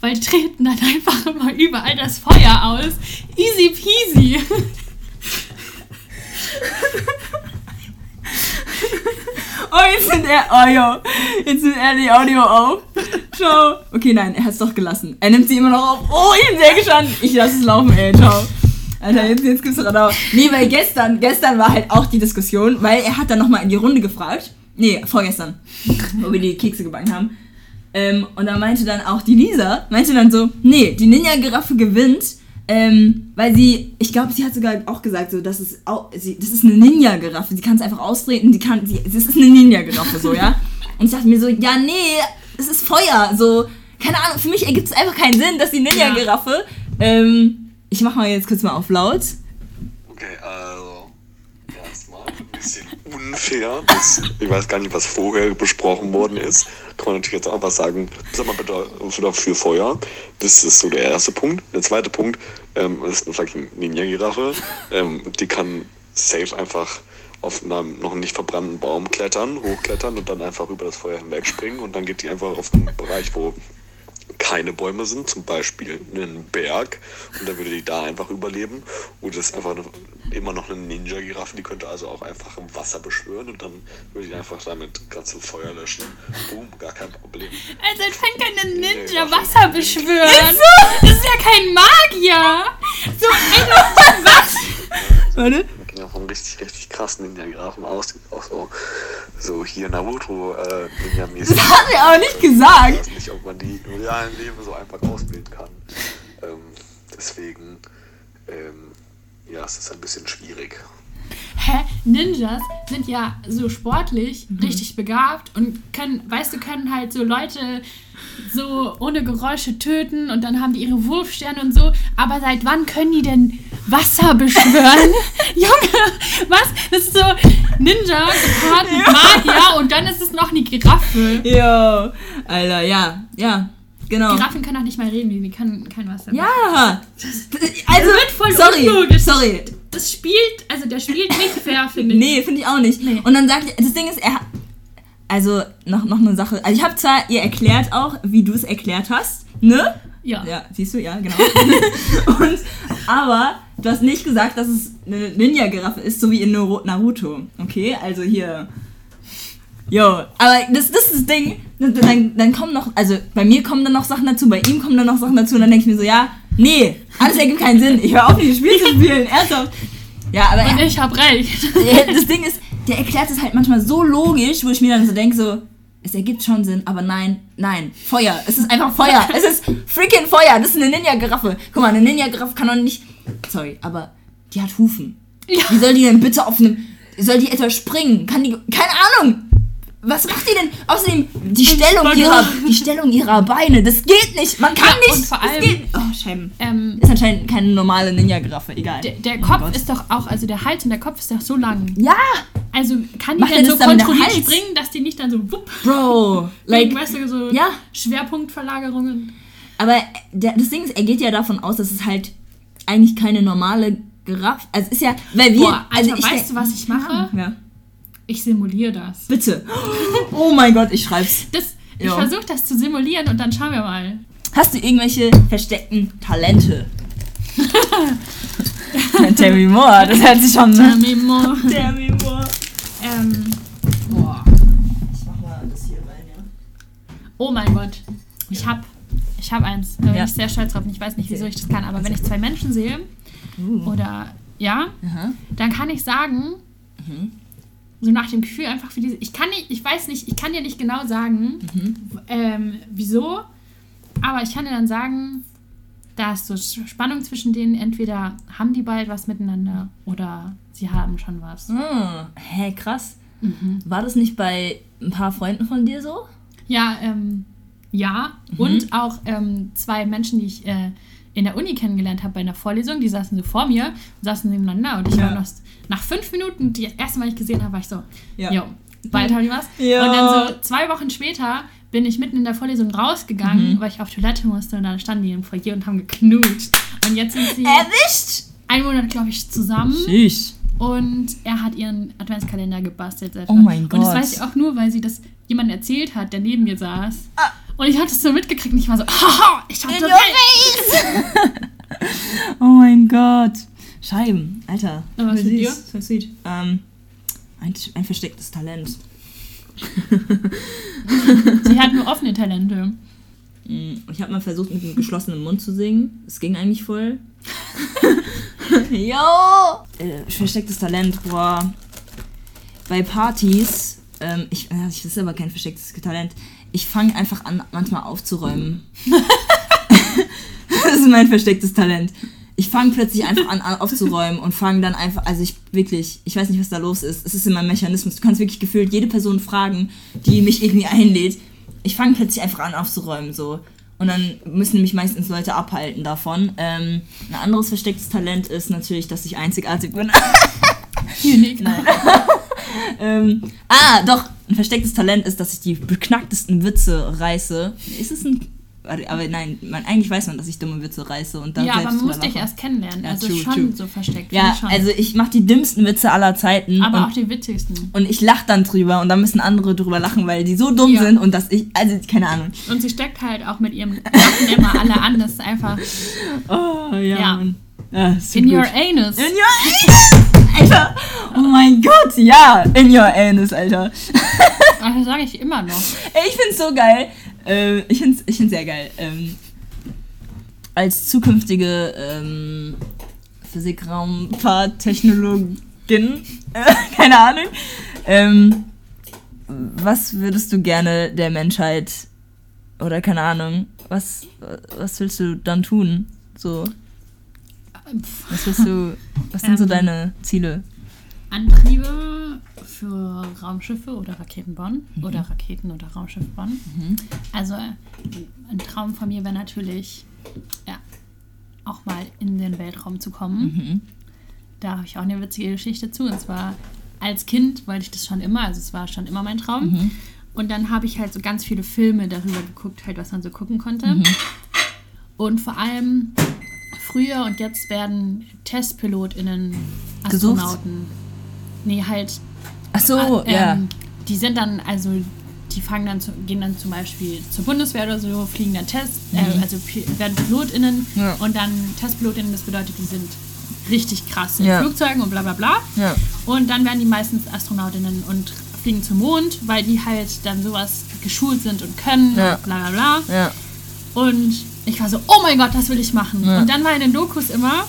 Weil die treten dann einfach immer überall das Feuer aus. Easy peasy. Oh, jetzt sind er. Oh, jo. Jetzt nimmt er die Audio auf. Ciao. Okay, nein, er hat es doch gelassen. Er nimmt sie immer noch auf. Oh, ich bin sehr gespannt. Ich lasse es laufen, ey. Ciao. Alter, jetzt, jetzt gibt's Radau. Nee, weil gestern, gestern war halt auch die Diskussion, weil er hat dann nochmal in die Runde gefragt. Nee, vorgestern. wo wir die Kekse gebacken haben. Ähm, und da meinte dann auch die Lisa, meinte dann so, nee, die Ninja-Giraffe gewinnt, ähm, weil sie, ich glaube, sie hat sogar auch gesagt, so, das ist, au, sie, das ist eine Ninja-Giraffe, sie kann es einfach austreten, die kann, sie, das ist eine Ninja-Giraffe, so, ja. Und ich dachte mir so, ja, nee, es ist Feuer, so, keine Ahnung, für mich ergibt es einfach keinen Sinn, dass die Ninja-Giraffe, ähm, ich mach mal jetzt kurz mal auf laut. Okay, erstmal ein bisschen unfair. Das, ich weiß gar nicht, was vorher besprochen worden ist. Kann man natürlich jetzt auch was sagen. Sag mal bitte für Feuer. Das ist so der erste Punkt. Der zweite Punkt ähm, ist eine fucking Ninja-Giraffe. Ähm, die kann safe einfach auf einem noch nicht verbrannten Baum klettern, hochklettern und dann einfach über das Feuer hinwegspringen und dann geht die einfach auf einen Bereich, wo keine Bäume sind, zum Beispiel einen Berg, und dann würde die da einfach überleben. Und das ist einfach eine, immer noch eine Ninja-Giraffe, die könnte also auch einfach im Wasser beschwören und dann würde die einfach damit ganze Feuer löschen. Boom, gar kein Problem. Also, als fängt ein Ninja Ja, Wasser beschwören. Das ist ja kein Magier. So, ey, was? Warte. Gehen ja von richtig, richtig krassen Ninja-Giraffen aus, auch so, so hier Naruto äh. Das hat er auch nicht gesagt. Ich weiß nicht, ob man die im realen Leben so einfach ausbilden kann. Ähm, deswegen, ähm, ja, es ist ein bisschen schwierig. Hä? Ninjas sind ja so sportlich Mhm. richtig begabt und können, weißt du, können halt so Leute so ohne Geräusche töten und dann haben die ihre Wurfsterne und so. Aber seit wann können die denn Wasser beschwören? Junge, was? Das ist so Ninja gepaart mit Magier und dann ist es noch eine Giraffe. Jo, Alter, ja, ja, genau. Giraffen können auch nicht mal reden, die können kein Wasser. Ja. Also, wird voll sorry, unlogisch. sorry. Das spielt, also der spielt nicht fair, finde ich. Nee, finde ich auch nicht. Nee. Und dann sagt, das Ding ist, er hat, also noch, noch eine Sache. Also ich habe zwar ihr erklärt auch, wie du es erklärt hast, ne? Ja. Ja, siehst du, ja, genau. Und, aber du hast nicht gesagt, dass es eine Ninja-Giraffe ist, so wie in Naruto. Okay, also hier. Jo, aber das, das ist das Ding. Dann, dann kommen noch, also bei mir kommen dann noch Sachen dazu, bei ihm kommen dann noch Sachen dazu und dann denke ich mir so, ja, nee, alles ergibt keinen Sinn. Ich höre auf, dieses Spiel zu spielen, ernsthaft. Ja, aber Und ich hab recht. das Ding ist, der erklärt es halt manchmal so logisch, wo ich mir dann so denke, so, es ergibt schon Sinn, aber nein, nein, Feuer. Es ist einfach Feuer. Es ist freaking Feuer. Das ist eine Ninja-Giraffe. Guck mal, eine Ninja-Giraffe kann doch nicht. Sorry, aber die hat Hufen. Ja. Wie soll die denn bitte auf einem. Soll die etwa springen? Kann die. Keine Ahnung! Was macht die denn? Außerdem, die Stellung, ihrer, die Stellung ihrer Beine, das geht nicht. Man kann Ja, nicht. und vor das allem- geht. Oh, Schämen. Ähm, Ist anscheinend keine normale Ninja-Giraffe, egal. der, der Oh Kopf Gott. ist doch auch, also der Hals und der Kopf ist doch so lang. Ja, Also kann die Macht er denn so kontrolliert springen, dass die nicht dann so wupp, Bro. like, weißt du, so ja. Schwerpunktverlagerungen. aber der, das Ding ist, er geht ja davon aus, dass es halt eigentlich keine normale Giraffe. Also ist ja, weil wir. Boah, Alter, also ich weißt du, was ich mache? Ja. Ich simuliere das. Bitte. Oh mein Gott, ich schreib's. das ich Ja. versuche das zu simulieren und dann schauen wir mal. Hast du irgendwelche versteckten Talente? Tell me more, das hört sich schon. Tell me more. Tell me more. ähm, Boah. Ich mach mal das hier rein, ja. oh mein Gott. Ich hab, ich hab eins. Da bin Ja. ich sehr stolz drauf. Ich weiß nicht, wieso ich das kann, aber wenn ich zwei Menschen sehe Uh. oder ja, Aha. dann kann ich sagen, Mhm. So nach dem Gefühl einfach wie diese. Ich kann nicht, ich weiß nicht, ich kann dir nicht genau sagen, Mhm. ähm, wieso, aber ich kann dir dann sagen, da ist so Spannung zwischen denen. Entweder haben die bald was miteinander oder sie haben schon was. Ah, hä, krass. Mhm. War das nicht bei ein paar Freunden von dir so? Ja, ähm, ja. Mhm. Und auch ähm, zwei Menschen, die ich äh, in der Uni kennengelernt habe bei einer Vorlesung, die saßen so vor mir, saßen nebeneinander und ich Ja. war noch nach fünf Minuten, die erste Mal ich gesehen habe, war ich so, Ja. bald haben die was. Ja. Und dann so zwei Wochen später bin ich mitten in der Vorlesung Mhm. rausgegangen, weil ich auf Toilette musste und dann standen die im Foyer und haben geknutscht. Und jetzt sind sie Erwischt! einen Monat, glaube ich, zusammen. Tschüss. Und er hat ihren Adventskalender gebastelt. Oh mein Und das Gott. weiß ich auch nur, weil sie das jemandem erzählt hat, der neben mir saß. Ah. Und ich hatte es so mitgekriegt und ich war so, haha, ich hatte In. Oh mein Gott. Scheiben, Alter. Na, was mit süß, Voll sweet. Ähm, ein, ein verstecktes Talent. Sie hat nur offene Talente. Mm, Ich habe mal versucht, mit einem geschlossenen Mund zu singen. Es ging eigentlich voll. Jo! Äh, verstecktes Talent, boah. Bei Partys, ähm, ich, äh, das ist aber kein verstecktes Talent. Ich fange einfach an, manchmal aufzuräumen. das ist mein verstecktes Talent. Ich fange plötzlich einfach an, an aufzuräumen und fange dann einfach, also ich wirklich, ich weiß nicht, was da los ist. Es ist in meinem Mechanismus. Du kannst wirklich gefühlt jede Person fragen, die mich irgendwie einlädt. Ich fange plötzlich einfach an aufzuräumen, so. Und dann müssen mich meistens Leute abhalten davon. Ähm, ein anderes verstecktes Talent ist natürlich, dass ich einzigartig bin. Unique. Nein. ähm, ah, doch, ein verstecktes Talent ist, dass ich die beknacktesten Witze reiße. Ist es ein. Aber nein, man, eigentlich weiß man, dass ich dumme Witze reiße und dann Ja, aber man muss dich erst kennenlernen. Ja, also true, schon true. so versteckt. Ja, ich schon. also ich mache die dümmsten Witze aller Zeiten. aber auch die witzigsten. und ich lache dann drüber und dann müssen andere drüber lachen, weil die so dumm Ja. sind und dass ich. Also, keine Ahnung. Und sie steckt halt auch mit ihrem Lachen immer alle an. Das ist einfach Oh, ja. Ja. Ja, in gut. your anus. In your anus! Alter! Oh mein Gott, ja! In your anus, Alter. Ach, das sage ich immer noch. Ich find's so geil. Äh, ich find's, ich find's sehr geil. Ähm, als zukünftige ähm, Physikraumfahrttechnologin, äh, keine Ahnung, ähm, was würdest du gerne der Menschheit oder keine Ahnung, was, was willst du dann tun? So, was du, was sind so Ähm. deine Ziele? Antriebe für Raumschiffe oder Raketen bauen. Mhm. Oder Raketen oder Raumschiffe bauen. Also ein Traum von mir wäre natürlich, ja, auch mal in den Weltraum zu kommen. Mhm. Da habe ich auch eine witzige Geschichte zu. Und zwar als Kind wollte ich das schon immer, also es war schon immer mein Traum. Mhm. Und dann habe ich halt so ganz viele Filme darüber geguckt, halt, was man so gucken konnte. Mhm. Und vor allem früher und jetzt werden TestpilotInnen Gesucht? Astronauten. Nee, halt. Ach so, ah, ja. ähm, Die sind dann, also die fangen dann zu, gehen dann zum Beispiel zur Bundeswehr oder so, fliegen dann Test, äh, also Pi- werden PilotInnen Mhm. Ja. und dann TestpilotInnen, das bedeutet, die sind richtig krass in Ja. Flugzeugen und bla bla bla. Ja. Und dann werden die meistens Astronautinnen und fliegen zum Mond, weil die halt dann sowas geschult sind und können Ja. und bla bla bla. Ja. Und ich war so, oh mein Gott, das will ich machen. Ja. Und dann war in den Dokus immer,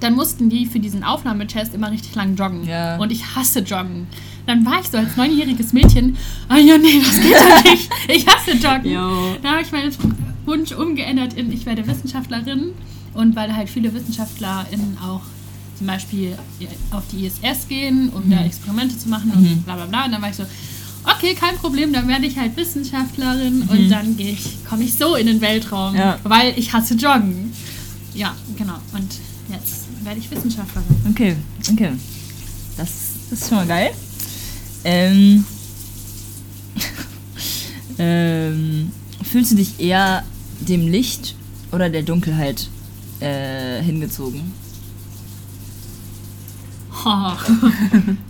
dann mussten die für diesen Aufnahmetest immer richtig lang joggen. Ja. Und ich hasse joggen. Dann war ich so als neunjähriges Mädchen, ah ja, nee, das geht ja nicht. Ich hasse joggen. Jo. Da habe ich meinen Wunsch umgeändert in, ich werde Wissenschaftlerin. Und weil halt viele WissenschaftlerInnen auch zum Beispiel auf die ISS gehen, um Mhm. da Experimente zu machen und bla bla bla. Und dann war ich so, okay, kein Problem, dann werde ich halt Wissenschaftlerin und dann ich, komme ich so in den Weltraum, Mhm. Ja. weil ich hasse Joggen. Ja, genau. Und jetzt werde ich Wissenschaftlerin. Okay, okay. Das, das ist schon mal geil. Ähm, ähm, fühlst du dich eher dem Licht oder der Dunkelheit äh, hingezogen?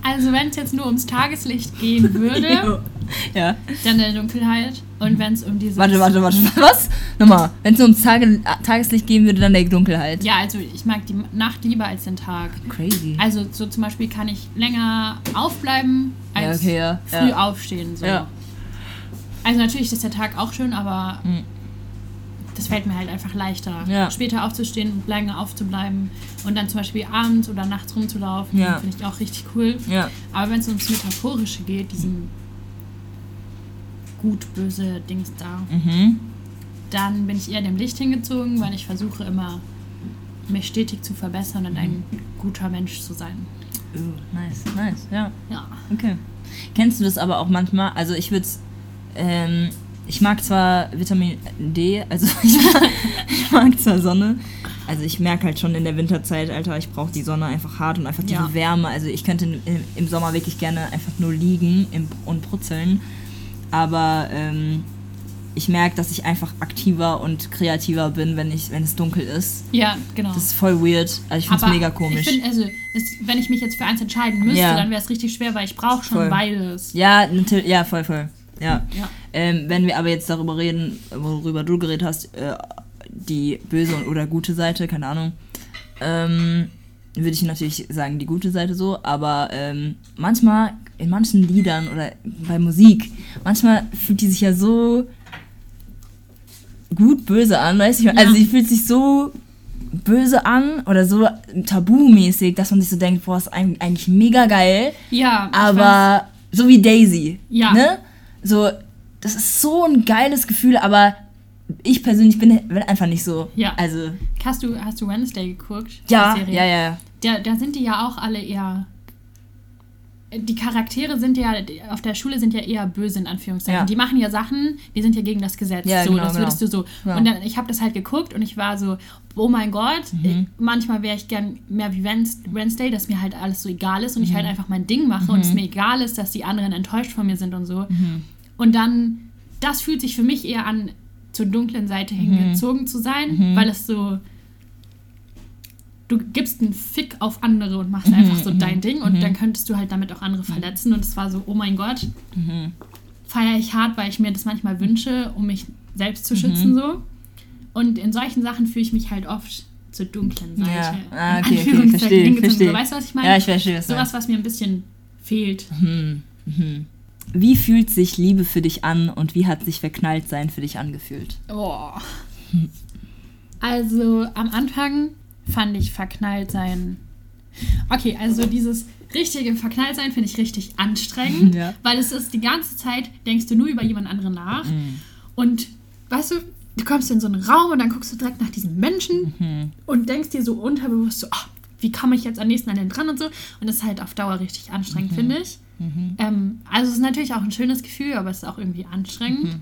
Also wenn es jetzt nur ums Tageslicht gehen würde, ja. dann der Dunkelheit. Und wenn es um dieses... Warte, warte, warte. Was? Nochmal. Wenn es nur ums Tage, Tageslicht gehen würde, dann der Dunkelheit. Ja, also ich mag die Nacht lieber als den Tag. Crazy. Also so zum Beispiel kann ich länger aufbleiben als Ja, okay, ja. früh aufstehen. So. Also natürlich ist der Tag auch schön, aber Mhm. Das fällt mir halt einfach leichter. Ja. Später aufzustehen und länger aufzubleiben und dann zum Beispiel abends oder nachts rumzulaufen, Ja. finde ich auch richtig cool. Ja. Aber wenn es ums Metaphorische geht, diesen gut-böse Dings da, Mhm. dann bin ich eher dem Licht hingezogen, weil ich versuche immer, mich stetig zu verbessern und ein guter Mensch zu sein. Uh, nice, nice, ja. Ja. Okay. Kennst du das aber auch manchmal? Also ich würde ähm, ich mag zwar Vitamin D, also ich mag, ich mag zwar Sonne. Also ich merke halt schon in der Winterzeit, Alter, ich brauche die Sonne einfach hart und einfach diese Ja. Wärme. Also ich könnte im, im Sommer wirklich gerne einfach nur liegen im, und brutzeln. Aber ähm, ich merke, dass ich einfach aktiver und kreativer bin, wenn, ich, wenn es dunkel ist. Ja, genau. Das ist voll weird. Also ich finde es mega komisch. Ich finde, also, es, wenn ich mich jetzt für eins entscheiden müsste, Ja. dann wäre es richtig schwer, weil ich brauche schon Voll. beides. Ja, natürlich, ja, voll, voll. Ja. Ja. Ähm, wenn wir aber jetzt darüber reden, worüber du geredet hast, äh, die böse oder gute Seite, keine Ahnung, ähm, würde ich natürlich sagen, die gute Seite so, aber ähm, manchmal in manchen Liedern oder bei Musik, manchmal fühlt die sich ja so gut böse an, weißt du? Ja. Also sie fühlt sich so böse an oder so tabumäßig, dass man sich so denkt, boah, ist eig- eigentlich mega geil. Ja, ich weiß. Aber so wie Daisy. Ja. Ne? So, das ist so ein geiles Gefühl, aber ich persönlich bin, bin einfach nicht so. Ja. Also, Hast du, hast du Wednesday geguckt? ja, ja, ja. Da, da sind die ja auch alle eher. Die Charaktere sind ja, auf der Schule sind ja eher böse in Anführungszeichen. Ja. Die machen ja Sachen, die sind ja gegen das Gesetz. Ja, so, genau, das würdest genau. du so. Ja. Und dann, ich habe das halt geguckt und ich war so, oh mein Gott, Mhm. ich, manchmal wäre ich gern mehr wie Wednes- Wednesday, dass mir halt alles so egal ist und Mhm. ich halt einfach mein Ding mache und es mir egal ist, dass die anderen enttäuscht von mir sind und so. Mhm. Und dann, das fühlt sich für mich eher an, zur dunklen Seite hingezogen zu sein, weil es so, du gibst einen Fick auf andere und machst einfach so dein Ding und dann könntest du halt damit auch andere verletzen und es war so, oh mein Gott, feiere ich hart, weil ich mir das manchmal wünsche, um mich selbst zu schützen so. Und in solchen Sachen fühle ich mich halt oft zur dunklen Seite. Ja. Ah, okay, okay, verstehe, verstehe. So, weißt du, was ich meine? Ja, ich verstehe, was Sowas, was mir ein bisschen fehlt. Wie fühlt sich Liebe für dich an und wie hat sich verknallt sein für dich angefühlt? Oh. Also am Anfang fand ich verknallt sein. Okay, also dieses richtige verknallt sein finde ich richtig anstrengend, Ja. weil es ist die ganze Zeit, denkst du nur über jemand anderen nach. Und weißt du, du kommst in so einen Raum und dann guckst du direkt nach diesen Menschen und denkst dir so unterbewusst so, ah, wie komme ich jetzt am nächsten an den dran und so. Und das ist halt auf Dauer richtig anstrengend, finde ich. Ähm, also es ist natürlich auch ein schönes Gefühl, aber es ist auch irgendwie anstrengend.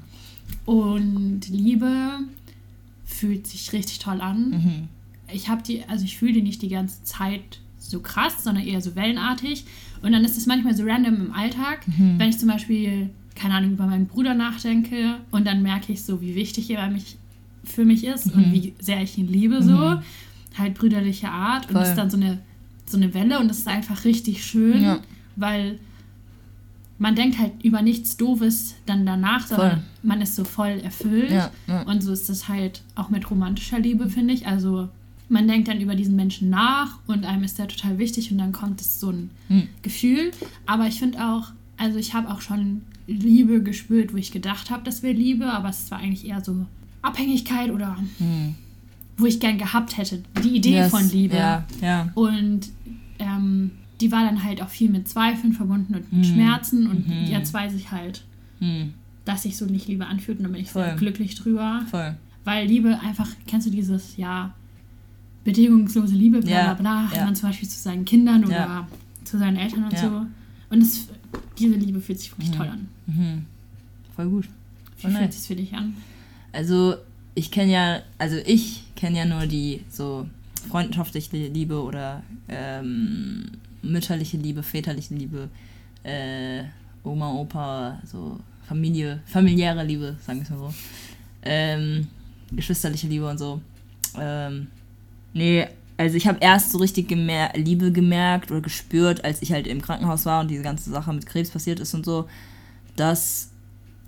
Und Liebe fühlt sich richtig toll an. Ich habe die, also ich fühle die nicht die ganze Zeit so krass, sondern eher so wellenartig. Und dann ist es manchmal so random im Alltag, wenn ich zum Beispiel, keine Ahnung, über meinen Bruder nachdenke und dann merke ich so, wie wichtig er mich, für mich ist und wie sehr ich ihn liebe so. Halt brüderliche Art. Und Voll. das ist dann so eine, so eine Welle und das ist einfach richtig schön, Ja. weil man denkt halt über nichts Doofes dann danach, sondern Voll. man ist so voll erfüllt. Ja, ja. Und so ist das halt auch mit romantischer Liebe, finde ich. Also man denkt dann über diesen Menschen nach und einem ist der total wichtig und dann kommt es so ein Hm. Gefühl. Aber ich finde auch, also ich habe auch schon Liebe gespürt, wo ich gedacht habe, das wäre Liebe, aber es war eigentlich eher so Abhängigkeit oder wo ich gern gehabt hätte. Die Idee. Yes, von Liebe. Ja, ja. Und ähm, die war dann halt auch viel mit Zweifeln verbunden und mit Schmerzen. Und jetzt weiß ich halt, Hm, dass sich so nicht Liebe anfühlt und da bin ich sehr Voll. glücklich drüber. voll. Weil Liebe einfach, kennst du dieses, ja, bedingungslose Liebe, bla Ja, bla bla, hat ja. man zum Beispiel zu seinen Kindern oder Ja. zu seinen Eltern und so. Und es, diese Liebe fühlt sich wirklich toll an. Mhm. Voll gut. Wie Voll fühlt nice. es für dich an? Also ich kenne ja, also ich kenne ja nur die so freundschaftliche Liebe oder ähm, mütterliche Liebe, väterliche Liebe, äh, Oma, Opa, so Familie, familiäre Liebe, sagen wir es mal so. Ähm, geschwisterliche Liebe und so. Ähm, nee, also ich habe erst so richtig gemer Liebe gemerkt oder gespürt, als ich halt im Krankenhaus war und diese ganze Sache mit Krebs passiert ist und so, dass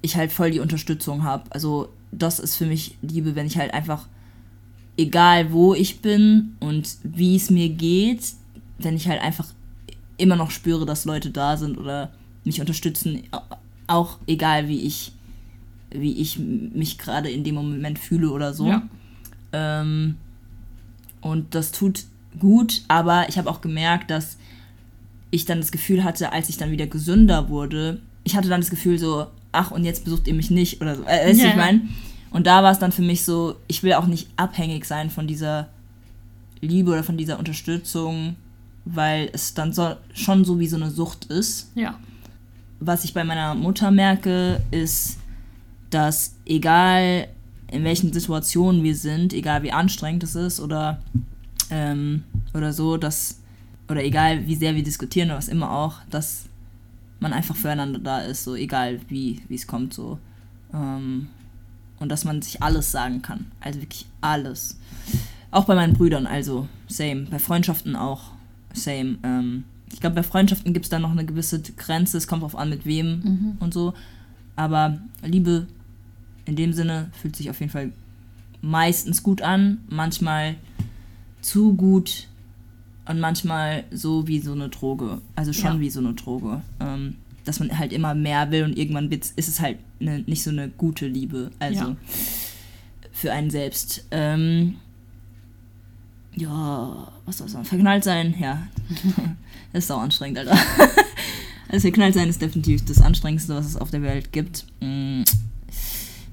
ich halt voll die Unterstützung habe. Also das ist für mich Liebe, wenn ich halt einfach, egal wo ich bin und wie es mir geht, wenn ich halt einfach immer noch spüre, dass Leute da sind oder mich unterstützen, au- auch egal wie ich, wie ich mich gerade in dem Moment fühle oder so. Ja. Ähm, und das tut gut, aber ich habe auch gemerkt, dass ich dann das Gefühl hatte, als ich dann wieder gesünder wurde, ich hatte dann das Gefühl so, ach, und jetzt besucht ihr mich nicht oder so. Äh, weißt du, Ja, ich meine? Und da war es dann für mich so, ich will auch nicht abhängig sein von dieser Liebe oder von dieser Unterstützung, weil es dann so, schon so wie so eine Sucht ist Ja. was ich bei meiner Mutter merke, ist, dass egal in welchen Situationen wir sind, egal wie anstrengend es ist oder, ähm, oder so, dass, oder egal wie sehr wir diskutieren oder was immer auch, dass man einfach füreinander da ist, so egal wie wie es kommt, so. Ähm, und dass man sich alles sagen kann. Also wirklich alles. Auch bei meinen Brüdern, also same. Bei Freundschaften auch same. Ähm, ich glaube, bei Freundschaften gibt es da noch eine gewisse Grenze. Es kommt drauf an, mit wem Mhm. und so. Aber Liebe in dem Sinne fühlt sich auf jeden Fall meistens gut an. Manchmal zu gut und manchmal so wie so eine Droge. Also schon Ja. wie so eine Droge. Ähm, dass man halt immer mehr will und irgendwann ist es halt ne, nicht so eine gute Liebe. Also Ja. für einen selbst. Ähm, ja, was soll sagen? Verknallt sein, ja. das ist auch anstrengend, Alter. Also verknallt sein ist definitiv das Anstrengendste, was es auf der Welt gibt. Mm.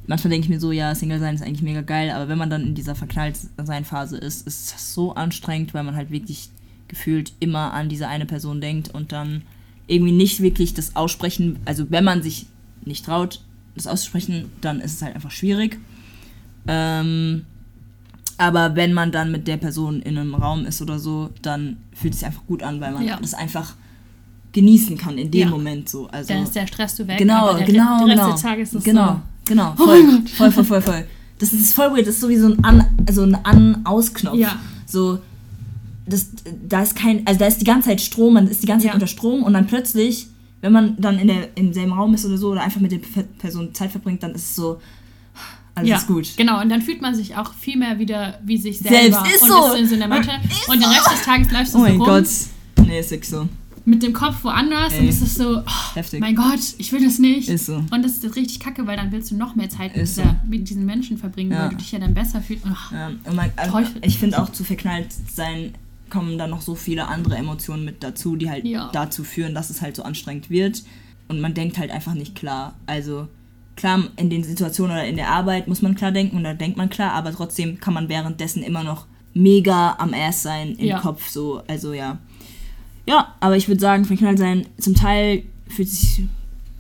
Manchmal denke ich mir so, ja, Single sein ist eigentlich mega geil, aber wenn man dann in dieser verknallt sein Phase ist, ist das so anstrengend, weil man halt wirklich gefühlt immer an diese eine Person denkt und dann irgendwie nicht wirklich das Aussprechen, also wenn man sich nicht traut, das auszusprechen, dann ist es halt einfach schwierig. Ähm, aber wenn man dann mit der Person in einem Raum ist oder so, dann fühlt es sich einfach gut an, weil man Ja. das einfach genießen kann in dem Ja. Moment so. Also Dann ist der Stress du weg. genau, der, genau, der Rest genau. des ist genau, so. genau, Oh voll, Gott. voll, voll, voll, voll. Das ist voll weird, das ist so wie so ein An, also ein An-Aus-Knopf. Ja. So, das, da ist kein, also da ist die ganze Zeit Strom, man ist die ganze Zeit Ja. unter Strom und dann plötzlich, wenn man dann in der, im selben Raum ist oder so oder einfach mit der Pe- Person Zeit verbringt, dann ist es so, alles ja, ist gut. Genau, und dann fühlt man sich auch viel mehr wieder wie sich Selbst, selber. ist und so. ist in so einer Mitte. Ist und den. Rest des Tages läufst du Oh so mein rum Gott. Nee, ist wirklich so. mit dem Kopf woanders Ey. und es ist so, oh, Heftig. mein Gott, ich will das nicht. Ist so. Und das ist richtig kacke, weil dann willst du noch mehr Zeit mit, dieser, so. mit diesen Menschen verbringen, Ja. weil du dich ja dann besser fühlst. Oh, Ja, und man, also ich finde auch zu verknallt sein kommen dann noch so viele andere Emotionen mit dazu, die halt Ja. dazu führen, dass es halt so anstrengend wird. Und man denkt halt einfach nicht klar. Also klar, in den Situationen oder in der Arbeit muss man klar denken und da denkt man klar, aber trotzdem kann man währenddessen immer noch mega am Ass sein im Ja. Kopf. So, also ja. Ja, aber ich würde sagen, verknallt sein zum Teil fühlt sich,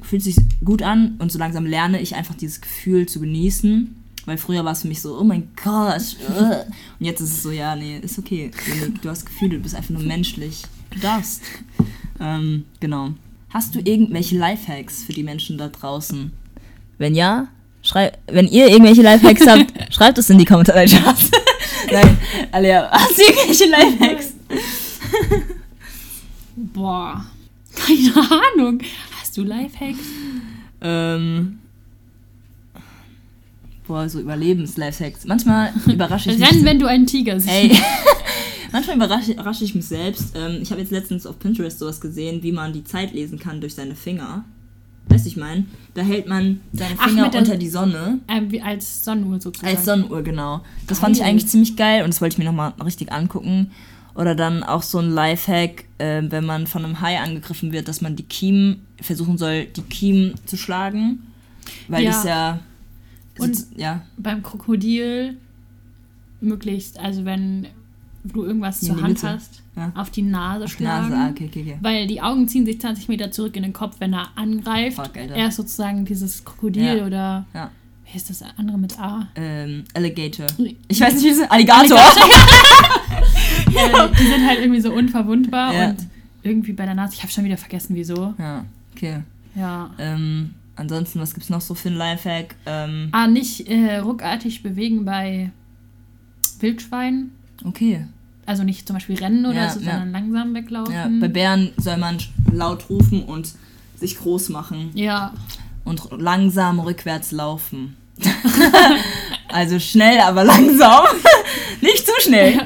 fühlt sich gut an und so langsam lerne ich einfach dieses Gefühl zu genießen. Weil früher war es für mich so, oh mein Gott. Und jetzt ist es so, ja, nee, ist okay. Du hast Gefühle, du bist einfach nur menschlich. Du darfst. Ähm, genau. Hast du irgendwelche Lifehacks für die Menschen da draußen? Wenn ja, schrei wenn ihr irgendwelche Lifehacks habt, schreibt es in die Kommentare. Nein, Alia, hast du irgendwelche Lifehacks? boah, keine Ahnung. Hast du Lifehacks? Ähm. Boah, so Überlebens-Lifehacks. Manchmal überrasche ich mich. Rennen, wenn du einen Tiger siehst. Ey, manchmal überrasche, überrasche ich mich selbst. Ähm, ich habe jetzt letztens auf Pinterest sowas gesehen, wie man die Zeit lesen kann durch seine Finger. Weißt du, ich meine? Da hält man seine Ach, Finger der- unter die Sonne. Ähm, wie als Sonnenuhr sozusagen. Als Sonnenuhr, genau. Das fand ich eigentlich ziemlich geil und das wollte ich mir nochmal richtig angucken. Oder dann auch so ein Lifehack, äh, wenn man von einem Hai angegriffen wird, dass man die Kiemen versuchen soll, die Kiemen zu schlagen. Weil Ja. das ja. Und- ja. Beim Krokodil möglichst, also wenn du irgendwas zur Hand Mitte. hast, Ja. auf die Nase Auf schlagen. Nase, ah, okay, okay, okay. Weil die Augen ziehen sich 20 Meter zurück in den Kopf, wenn er angreift. Fuck, er ist sozusagen dieses Krokodil Ja. oder Ja. wie ist das andere mit A? Ähm, Alligator. Ich weiß nicht, wie es ist. Alligator. Äh, die sind halt irgendwie so unverwundbar Ja. und irgendwie bei der Nase, ich habe schon wieder vergessen, wieso. Ja, okay. Ja. Ähm, ansonsten, was gibt's noch so für einen Lifehack? Ähm, Ah, nicht äh, ruckartig bewegen bei Wildschweinen. Okay. Also nicht zum Beispiel rennen oder Ja, so, ja. sondern langsam weglaufen. Ja, bei Bären soll man laut rufen und sich groß machen ja. und langsam rückwärts laufen. also schnell, aber langsam. Nicht zu schnell.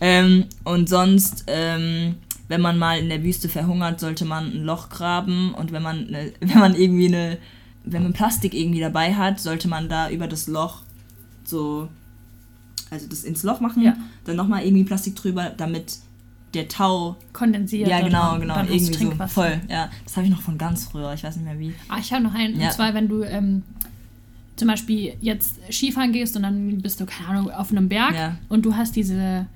Ähm, und sonst, ähm, wenn man mal in der Wüste verhungert, sollte man ein Loch graben und wenn man, ne, wenn man irgendwie eine, wenn man Plastik irgendwie dabei hat, sollte man da über das Loch so, also das ins Loch machen, Ja. dann nochmal irgendwie Plastik drüber, damit der Tau kondensiert. ja, genau, genau. dann Irgendwie so Trinkwasser. voll. Ja, das habe ich noch von ganz früher. Ich weiß nicht mehr wie. Ah, ich habe noch einen. Ja. Und zwar, wenn du ähm, zum Beispiel jetzt Skifahren gehst und dann bist du, keine Ahnung, auf einem Berg Ja. und du hast diese,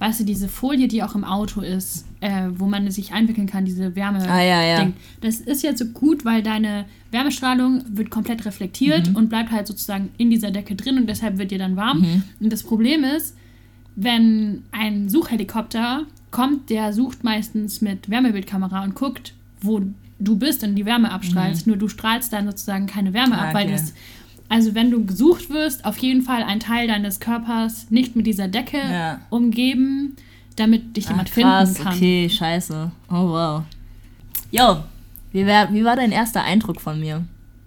weißt du, diese Folie, die auch im Auto ist, äh, wo man sich einwickeln kann, diese Wärme. Ah, ja, ja. Ding. Das ist jetzt so gut, weil deine Wärmestrahlung wird komplett reflektiert Mhm. und bleibt halt sozusagen in dieser Decke drin und deshalb wird dir dann warm. Mhm. Und das Problem ist, wenn ein Suchhelikopter kommt, der sucht meistens mit Wärmebildkamera und guckt, wo du bist und die Wärme abstrahlst. Nur du strahlst dann sozusagen keine Wärme Mhm. Ah, ab, weil okay. das also wenn du gesucht wirst, auf jeden Fall ein Teil deines Körpers nicht mit dieser Decke Ja. umgeben, damit dich jemand Ah, krass, finden kann. okay, scheiße. Oh, wow. Jo, wie, wär, wie war dein erster Eindruck von mir?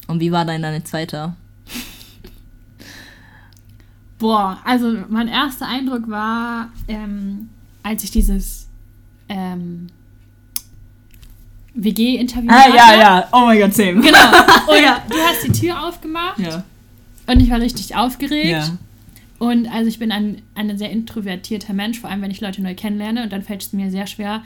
Und wie war dein dein zweiter? Boah, also mein erster Eindruck war, ähm, als ich dieses ähm, WG-Interview hatte. Oh mein Gott, same. Genau. Oh ja, du hast die Tür aufgemacht Ja. Und ich war richtig aufgeregt. Ja. Und also ich bin ein, ein sehr introvertierter Mensch, vor allem wenn ich Leute neu kennenlerne und dann fällt es mir sehr schwer,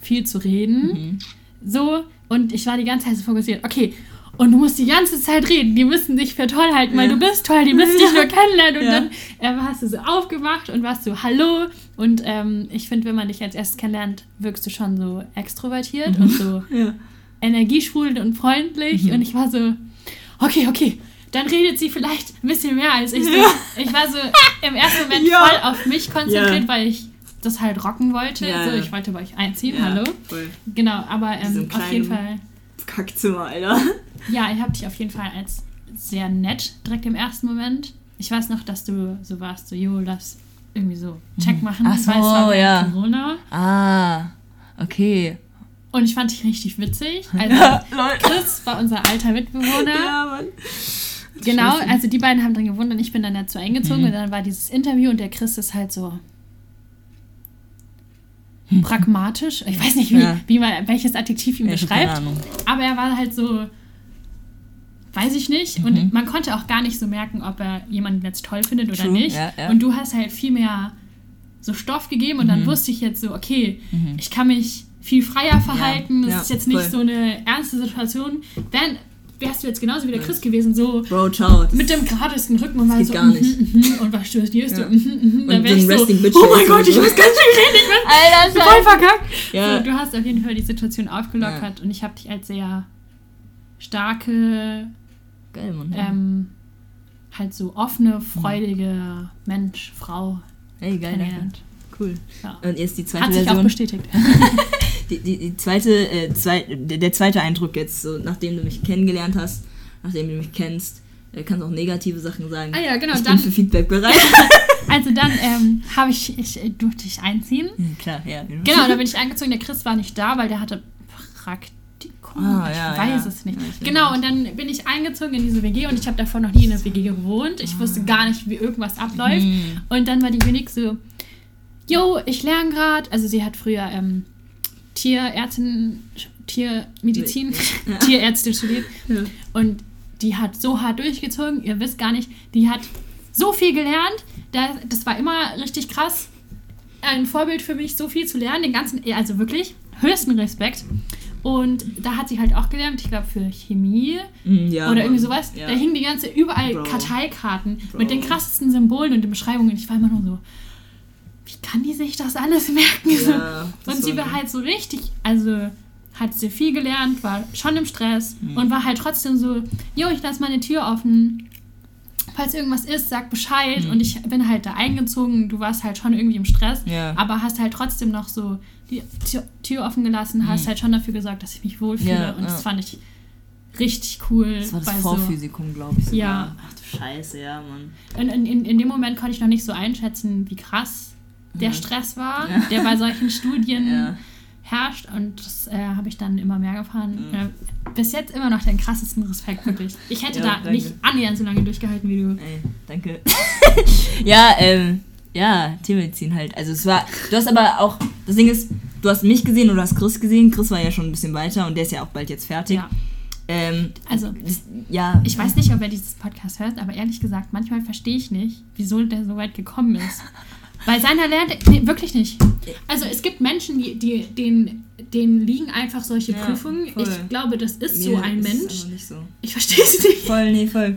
viel zu reden. Mhm. So, und ich war die ganze Zeit so fokussiert, okay, und du musst die ganze Zeit reden, die müssen dich für toll halten, weil Ja. du bist toll, die müssen dich nur kennenlernen. Und Ja. dann ähm, hast du so aufgemacht und warst so, hallo. Und ähm, ich finde, wenn man dich als erstes kennenlernt, wirkst du schon so extrovertiert und so Ja. energiesprudelnd und freundlich. Mhm. Und ich war so, okay, okay, dann redet sie vielleicht ein bisschen mehr als ich. So. Ich war so im ersten Moment Ja. voll auf mich konzentriert, Ja. weil ich das halt rocken wollte. Ja, so, ja. ich wollte bei euch einziehen, hallo. Voll. Genau, aber ähm, auf jeden Fall, Kackzimmer, Alter. ja, ich habe dich auf jeden Fall als sehr nett direkt im ersten Moment. Ich weiß noch, dass du so warst, so, jo, lass irgendwie so Check machen, Ach so, weil es war ja. Corona. Ah, okay. Und ich fand dich richtig witzig. Also, Leute. Chris war unser alter Mitbewohner. Ja, Mann. Genau, also die beiden haben drin gewohnt und ich bin dann dazu eingezogen Mhm. und dann war dieses Interview und der Chris ist halt so pragmatisch. Ich weiß nicht, wie, Ja. wie man, welches Adjektiv ihn ich beschreibt, aber er war halt so, weiß ich nicht. Mhm. Und man konnte auch gar nicht so merken, ob er jemanden jetzt toll findet oder True, nicht. ja, ja. Und du hast halt viel mehr so Stoff gegeben und dann Mhm. wusste ich jetzt so, okay, ich kann mich viel freier verhalten. Das ja, ist jetzt nicht voll. so eine ernste Situation. Wären, wärst du jetzt genauso wie der Chris gewesen, so Bro, ciao. Mit dem geradesten Rücken und mal so, gar nicht. mhm, mhm, und was studierst Ja. du? Mhm, mhm, Und dann ein ich so, oh mein Gott, ich muss ganz schön reden, ich bin Alter, voll verkackt. Ja. So, du hast auf jeden Fall die Situation aufgelockert und ich habe dich als sehr starke, Geil, Mann. ähm, halt so offene, freudige Mensch, Frau hey, geil. Cool. Ja. Und jetzt die zweite Hat sich auch Version. bestätigt. Die, die, die zweite, äh, zwei, der, der zweite Eindruck jetzt, so nachdem du mich kennengelernt hast, nachdem du mich kennst, äh, kannst auch negative Sachen sagen. Ah ja, genau, ich dann- bin für Feedback bereit. Also dann ähm, habe ich, ich äh, durfte ich einziehen. Hm, Klar, ja. Genau, da bin ich eingezogen. Der Chris war nicht da, weil der hatte Praktikum. Ah, ich ja, weiß ja. es nicht. Ja, genau, und dann bin ich eingezogen in diese WG und ich habe davor noch nie in einer WG gewohnt. Ich wusste gar nicht, wie irgendwas abläuft. Hm. Und dann war die Unique so, yo, ich lerne gerade. Also sie hat früher ähm, Tierärztin, Tiermedizin, Ja. Tierärztin studiert. Ja. Und die hat so hart durchgezogen, ihr wisst gar nicht, die hat so viel gelernt. Das, war immer richtig krass. Ein Vorbild für mich, so viel zu lernen, den ganzen, also wirklich, höchsten Respekt. Und da hat sie halt auch gelernt, ich glaube für Chemie Hm, ja, oder irgendwie sowas. Ja. Da hingen die ganze, überall Bro. Karteikarten Bro. mit den krassesten Symbolen und den Beschreibungen. Ich war immer nur so, wie kann die sich das alles merken? So. Ja, das und sie war- halt so richtig, also hat sie viel gelernt, war schon im Stress Mhm. und war halt trotzdem so, jo, ich lasse meine Tür offen. Falls irgendwas ist, sag Bescheid. Mhm. Und ich bin halt da eingezogen. Du warst halt schon irgendwie im Stress, Ja. aber hast halt trotzdem noch so die Tür, offen gelassen, hast halt schon dafür gesorgt, dass ich mich wohlfühle. Mhm. Ja, und das fand ich richtig cool. Das war das Vorphysikum, glaube ich. Sogar. Ja. Ach du Scheiße, ja, Mann. So, in, in, in, in dem Moment konnte ich noch nicht so einschätzen, wie krass der Stress war, Ja. der bei solchen Studien Ja. herrscht. Und das äh, habe ich dann immer mehr gefahren. Äh, bis jetzt immer noch den krassesten Respekt, wirklich. Ich hätte Ja, da danke. nicht annähernd so lange durchgehalten wie du. Ey, danke. ja, ähm, ja, Tiermedizin halt. Also es war, du hast aber auch, das Ding ist, du hast mich gesehen und du hast Chris gesehen. Chris war ja schon ein bisschen weiter und der ist ja auch bald jetzt fertig. Ja. Ähm, Also, ja. ich weiß nicht, ob er dieses Podcast hört, aber ehrlich gesagt, manchmal verstehe ich nicht, wieso der so weit gekommen ist. Weil seiner lernt, nee, wirklich nicht. Also es gibt Menschen, die, die denen, denen liegen einfach solche Ja, Prüfungen. voll. Ich glaube, das ist so Mir ein ist Mensch. nicht so. Ich verstehe es nicht. Voll, nee, voll.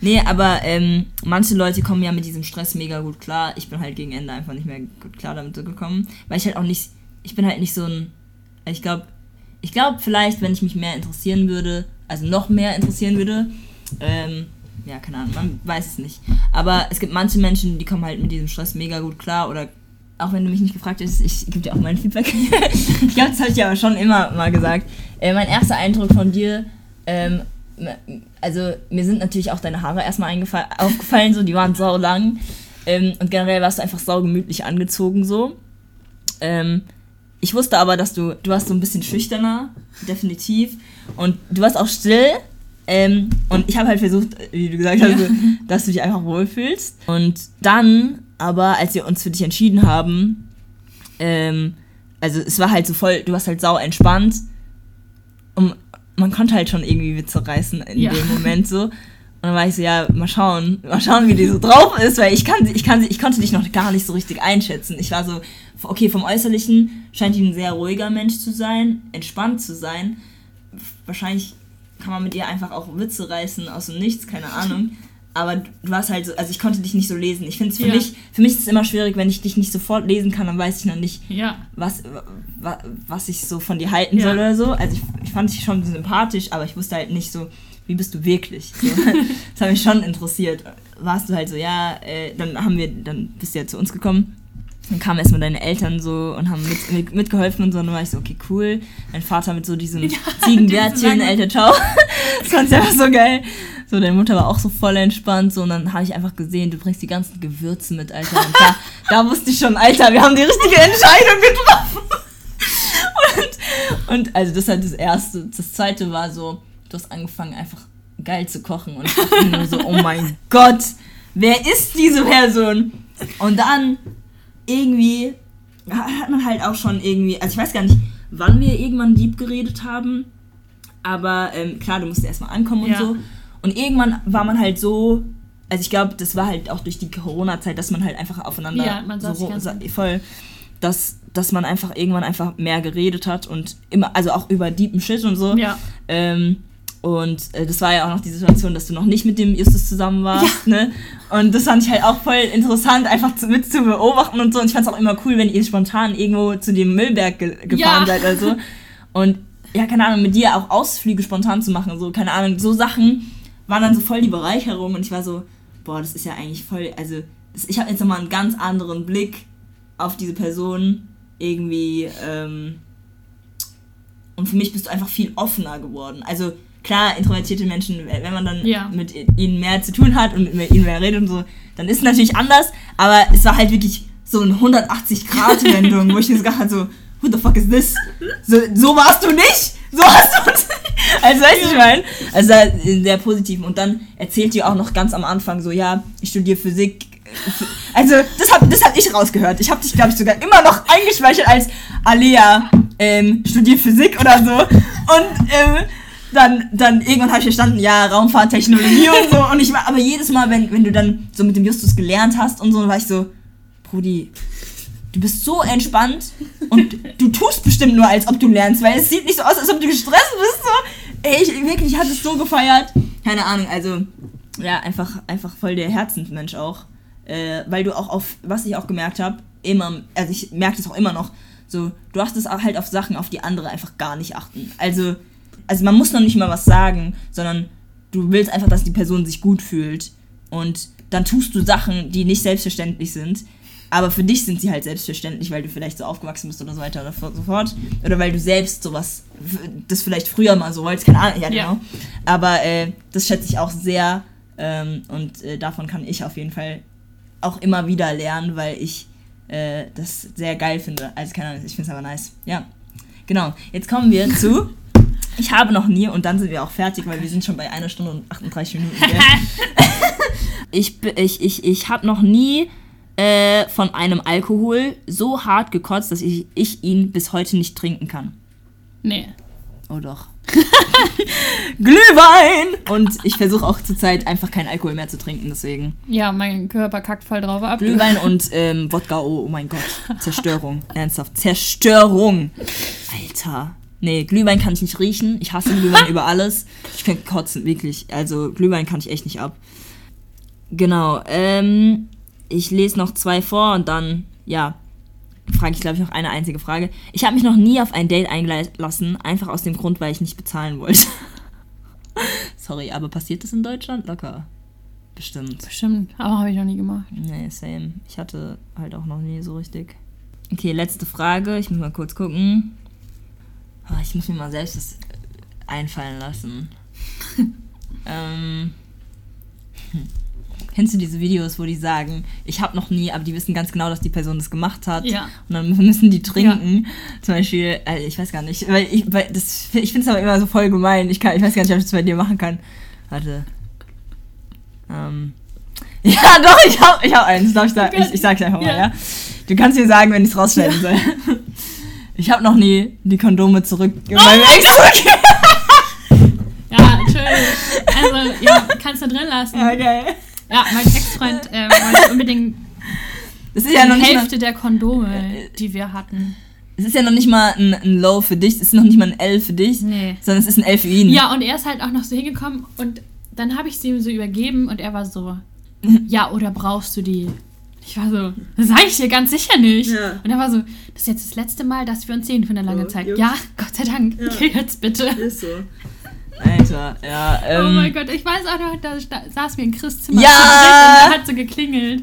Nee, aber ähm, manche Leute kommen ja mit diesem Stress mega gut klar. Ich bin halt gegen Ende einfach nicht mehr gut klar damit so gekommen. Weil ich halt auch nicht, ich bin halt nicht so ein, ich glaube, ich glaube vielleicht, wenn ich mich mehr interessieren würde, also noch mehr interessieren würde, ähm, ja, keine Ahnung, man weiß es nicht. Aber es gibt manche Menschen, die kommen halt mit diesem Stress mega gut klar oder auch wenn du mich nicht gefragt hast, ich gebe dir auch mein Feedback. ich glaube, das habe ich aber schon immer mal gesagt. Äh, mein erster Eindruck von dir, ähm, also mir sind natürlich auch deine Haare erstmal aufgefallen, so, die waren sau lang. Ähm, und generell warst du einfach sau gemütlich angezogen, so. Ähm, ich wusste aber, dass du, du warst so ein bisschen schüchterner, definitiv. Und du warst auch still. Ähm, und ich habe halt versucht, wie du gesagt hast, Ja. dass du dich einfach wohlfühlst. Und dann, aber als wir uns für dich entschieden haben, ähm, also es war halt so voll, du warst halt sau entspannt. Und man konnte halt schon irgendwie Witze reißen in Ja. dem Moment so. Und dann war ich so, ja, mal schauen, mal schauen, wie die so drauf ist, weil ich kann ich kann ich konnte dich noch gar nicht so richtig einschätzen. Ich war so, okay, vom Äußerlichen scheint die ein sehr ruhiger Mensch zu sein, entspannt zu sein. Wahrscheinlich kann man mit ihr einfach auch Witze reißen aus dem Nichts, keine Ahnung. Aber du warst halt so, also ich konnte dich nicht so lesen. Ich finde es für Ja. mich, für mich ist es immer schwierig, wenn ich dich nicht sofort lesen kann, dann weiß ich noch nicht, Ja. was, wa, was ich so von dir halten Ja. soll oder so. Also ich, ich fand dich schon sympathisch, aber ich wusste halt nicht so, wie bist du wirklich? So, das hat mich schon interessiert. Warst du halt so, ja, äh, dann haben wir, dann bist du ja zu uns gekommen. Dann kamen erstmal deine Eltern so und haben mit, mit, mitgeholfen und so. Und dann war ich so, okay, cool. Mein Vater mit so diesem diese Ziegenbärtchen, Alter, ciao. Das fand ich einfach so geil. So, deine Mutter war auch so voll entspannt. So, und dann habe ich einfach gesehen, du bringst die ganzen Gewürze mit, Alter. Und da, da wusste ich schon, Alter, wir haben die richtige Entscheidung getroffen. Und, und also das ist halt das Erste. Das Zweite war so, du hast angefangen einfach geil zu kochen. Und ich dachte nur so, oh mein Gott, wer ist diese Person? Und dann irgendwie hat man halt auch schon irgendwie, also ich weiß gar nicht, wann wir irgendwann lieb geredet haben, aber ähm, klar, du musst erstmal ankommen und Ja. so. Und irgendwann war man halt so, also ich glaube, das war halt auch durch die Corona-Zeit, dass man halt einfach aufeinander Ja, man so voll, dass, dass man einfach irgendwann einfach mehr geredet hat und immer, also auch über deepen Shit und so. Ja. Ähm, und äh, das war ja auch noch die Situation, dass du noch nicht mit dem Justus zusammen warst, ne? Und das fand ich halt auch voll interessant, einfach zu, mit zu beobachten und so. Und ich fand es auch immer cool, wenn ihr spontan irgendwo zu dem Müllberg ge gefahren Ja. seid oder so. Und ja, keine Ahnung, mit dir auch Ausflüge spontan zu machen, so, keine Ahnung, so Sachen waren dann so voll die Bereicherung und ich war so, boah, das ist ja eigentlich voll, also das, ich habe jetzt nochmal einen ganz anderen Blick auf diese Person irgendwie, ähm, und für mich bist du einfach viel offener geworden. Also klar, introvertierte Menschen, wenn man dann Ja. mit ihnen mehr zu tun hat und mit ihnen mehr redet und so, dann ist es natürlich anders. Aber es war halt wirklich so eine 180-Grad-Wendung, wo ich mir so gedacht habe, so, who the fuck is this? So, so warst du nicht! So hast du uns Also weißt du, ich meine? Also sehr positiv. Und dann erzählt ihr auch noch ganz am Anfang so, ja, ich studiere Physik. Also, das habe das hab ich rausgehört. Ich habe dich, glaube ich, sogar immer noch eingespeichert als Alea ähm, studiert Physik oder so. Und ähm, dann, dann irgendwann habe ich verstanden, ja, Raumfahrttechnologie und so. Und ich aber jedes Mal, wenn, wenn du dann so mit dem Justus gelernt hast und so, war ich so, Brudi, du bist so entspannt und du tust bestimmt nur, als ob du lernst, weil es sieht nicht so aus, als ob du gestresst bist. So. Ey, ich wirklich hatte es so gefeiert. Keine Ahnung, also ja, einfach, einfach voll der Herzensmensch auch. Äh, weil du auch auf, was ich auch gemerkt habe, immer, also ich merke das auch immer noch, so, du achtest auch halt auf Sachen, auf die andere einfach gar nicht achten. Also, also man muss noch nicht mal was sagen, sondern du willst einfach, dass die Person sich gut fühlt. Und dann tust du Sachen, die nicht selbstverständlich sind. Aber für dich sind sie halt selbstverständlich, weil du vielleicht so aufgewachsen bist oder so weiter oder so fort. Oder weil du selbst sowas, das vielleicht früher mal so wolltest, keine Ahnung, ja, Ja. genau. Aber äh, das schätze ich auch sehr. Ähm, und äh, davon kann ich auf jeden Fall auch immer wieder lernen, weil ich äh, das sehr geil finde. Also keine Ahnung, ich finde es aber nice. Ja. Genau. Jetzt kommen wir zu. Ich habe noch nie, und dann sind wir auch fertig, weil wir sind schon bei einer Stunde und 38 Minuten. Ich ich, ich, ich habe noch nie äh, von einem Alkohol so hart gekotzt, dass ich, ich ihn bis heute nicht trinken kann. Nee. Oh doch. Glühwein! Und ich versuche auch zurzeit einfach keinen Alkohol mehr zu trinken, deswegen. Ja, mein Körper kackt voll drauf ab. Glühwein und ähm, Wodka, oh, oh mein Gott. Zerstörung. Ernsthaft. Zerstörung. Alter. Nee, Glühwein kann ich nicht riechen. Ich hasse Glühwein über alles. Ich kann kotzen, wirklich. Also Glühwein kann ich echt nicht ab. Genau. Ähm, ich lese noch zwei vor und dann, ja, frage ich, glaube ich, noch eine einzige Frage. Ich habe mich noch nie auf ein Date eingelassen, einfach aus dem Grund, weil ich nicht bezahlen wollte. Sorry, aber passiert das in Deutschland? Locker. Bestimmt. Bestimmt, aber habe ich noch nie gemacht. Nee, same. Ich hatte halt auch noch nie so richtig. Okay, letzte Frage. Ich muss mal kurz gucken. Ah, Ich muss mir mal selbst das einfallen lassen. ähm. hm. Kennst du diese Videos, wo die sagen, ich habe noch nie, aber die wissen ganz genau, dass die Person das gemacht hat. Ja. Und dann müssen die trinken. Zum Beispiel, äh, ich weiß gar nicht, weil ich, weil das, ich finde es aber immer so voll gemein. Ich, kann, ich weiß gar nicht, ob ich das bei dir machen kann. Warte. Ähm. Ja, doch, ich hab, ich hab eins. Darf ich, sagen? ich, ich sag's einfach mal, Ja. ja. Du kannst mir sagen, wenn ich es rausschneiden soll. Ich habe noch nie die Kondome zurück Oh meinem Ex. Ja, natürlich. Also, ja, kannst du drin lassen. Okay. Ja, mein Ex-Freund äh, wollte unbedingt Das ist ja noch die nicht mal, Hälfte der Kondome, die wir hatten. es ist ja noch nicht mal ein, ein Low für dich, es ist noch nicht mal ein L für dich, Nee. sondern es ist ein L für ihn. Ja, und er ist halt auch noch so hingekommen und dann habe ich sie ihm so übergeben und er war so, ja, oder brauchst du die? Ich war so, das sage ich dir ganz sicher nicht. Ja. Und er war so, das ist jetzt das letzte Mal, dass wir uns sehen für eine lange Oh, Zeit. Jungs. Ja, Gott sei Dank. Geh jetzt bitte. Ist so. Alter, ja. Ähm, oh mein Gott, ich weiß auch noch, da saß mir in Chris Zimmer Ja! und er hat so geklingelt.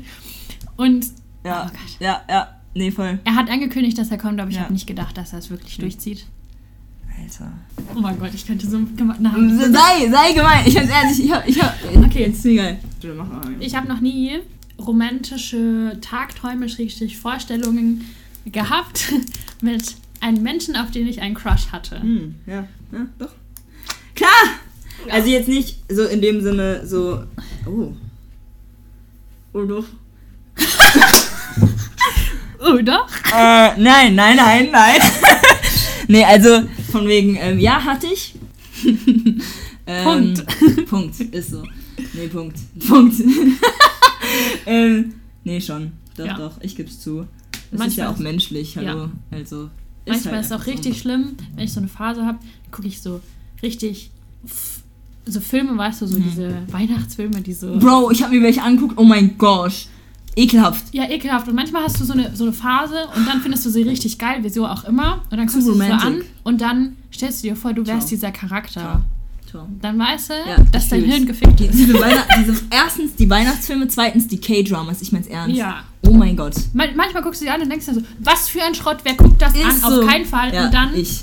Und Ja, Oh Gott. ja, ja. Nee, voll. er hat angekündigt, dass er kommt, aber ich Ja. habe nicht gedacht, dass er es wirklich durchzieht. Alter. Oh mein Gott, ich könnte so gemacht nach. Sei, sei gemein. Ich hab's ehrlich, ich hab, ich hab. Okay. Ist mir geil. Ich habe noch nie romantische Tagträume, Schrägstrich Vorstellungen gehabt mit einem Menschen, auf den ich einen Crush hatte. Hm, ja, ja, doch. Klar! Also jetzt nicht so in dem Sinne so. Oh. Oh doch. Oder? Äh, nein, nein, nein, nein. nee, also von wegen, ähm, ja, hatte ich. ähm, Punkt. Punkt, ist so. Nee, Punkt. Punkt. ähm, nee, schon. Doch, Ja. doch, ich geb's zu. Das ist Manchmal ja auch ist- menschlich, hallo. Ja. Also. Manchmal halt ist es auch einfach so. richtig schlimm, wenn ich so eine Phase habe, gucke ich so richtig so Filme, weißt du, so diese Weihnachtsfilme, die so. Bro, ich hab mir welche angeguckt, oh mein Gosh. Ekelhaft. Ja, ekelhaft. Und manchmal hast du so eine, so eine Phase und dann findest du sie richtig geil, wieso auch immer. Und dann guckst du sie so an und dann stellst du dir vor, du wärst Ciao. dieser Charakter. Ciao. Ciao. Dann weißt du, Ja, dass dein. Hirn gefickt Die, ist. diese, diese, erstens die Weihnachtsfilme, zweitens die K-Dramas, ich mein's ernst. Ja. Oh mein Gott. Man, manchmal guckst du dir an und denkst dir so, was für ein Schrott, wer guckt das an? Ist Auf so. keinen Fall. Ja, und dann ich.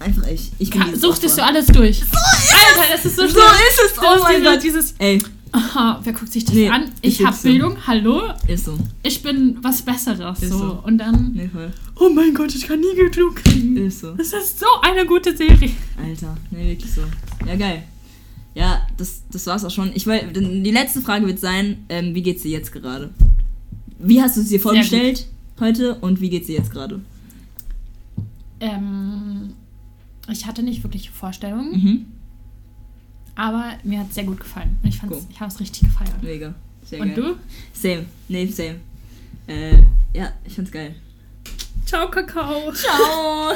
Einfach ich. Ich bin ka- suchtest du alles durch. So Alter, das ist so So schlimm. ist es, oh ist mein Gott. Dieses, Ey, aha, wer guckt sich das Nee, an? ich Ich hab find's so. Bildung, hallo? ist so. Ich bin was Besseres. So. so. Und dann, Nee, voll. oh mein Gott, ich kann nie genug kriegen. Ist so. Das ist so eine gute Serie. Alter, nee, wirklich so. Ja, geil. Ja, das, das war's auch schon. Ich will, die letzte Frage wird sein, ähm, wie geht's dir jetzt gerade? Wie hast du es dir vorgestellt heute und wie geht's dir jetzt gerade? Ähm, ich hatte nicht wirklich Vorstellungen, Mhm. Aber mir hat es sehr gut gefallen. Und Ich, fand's, Cool. ich habe es richtig gefeiert. Mega. Sehr Und geil. du? Same. Nee, same. Äh, ja, ich find's geil. Ciao, Kakao. Ciao!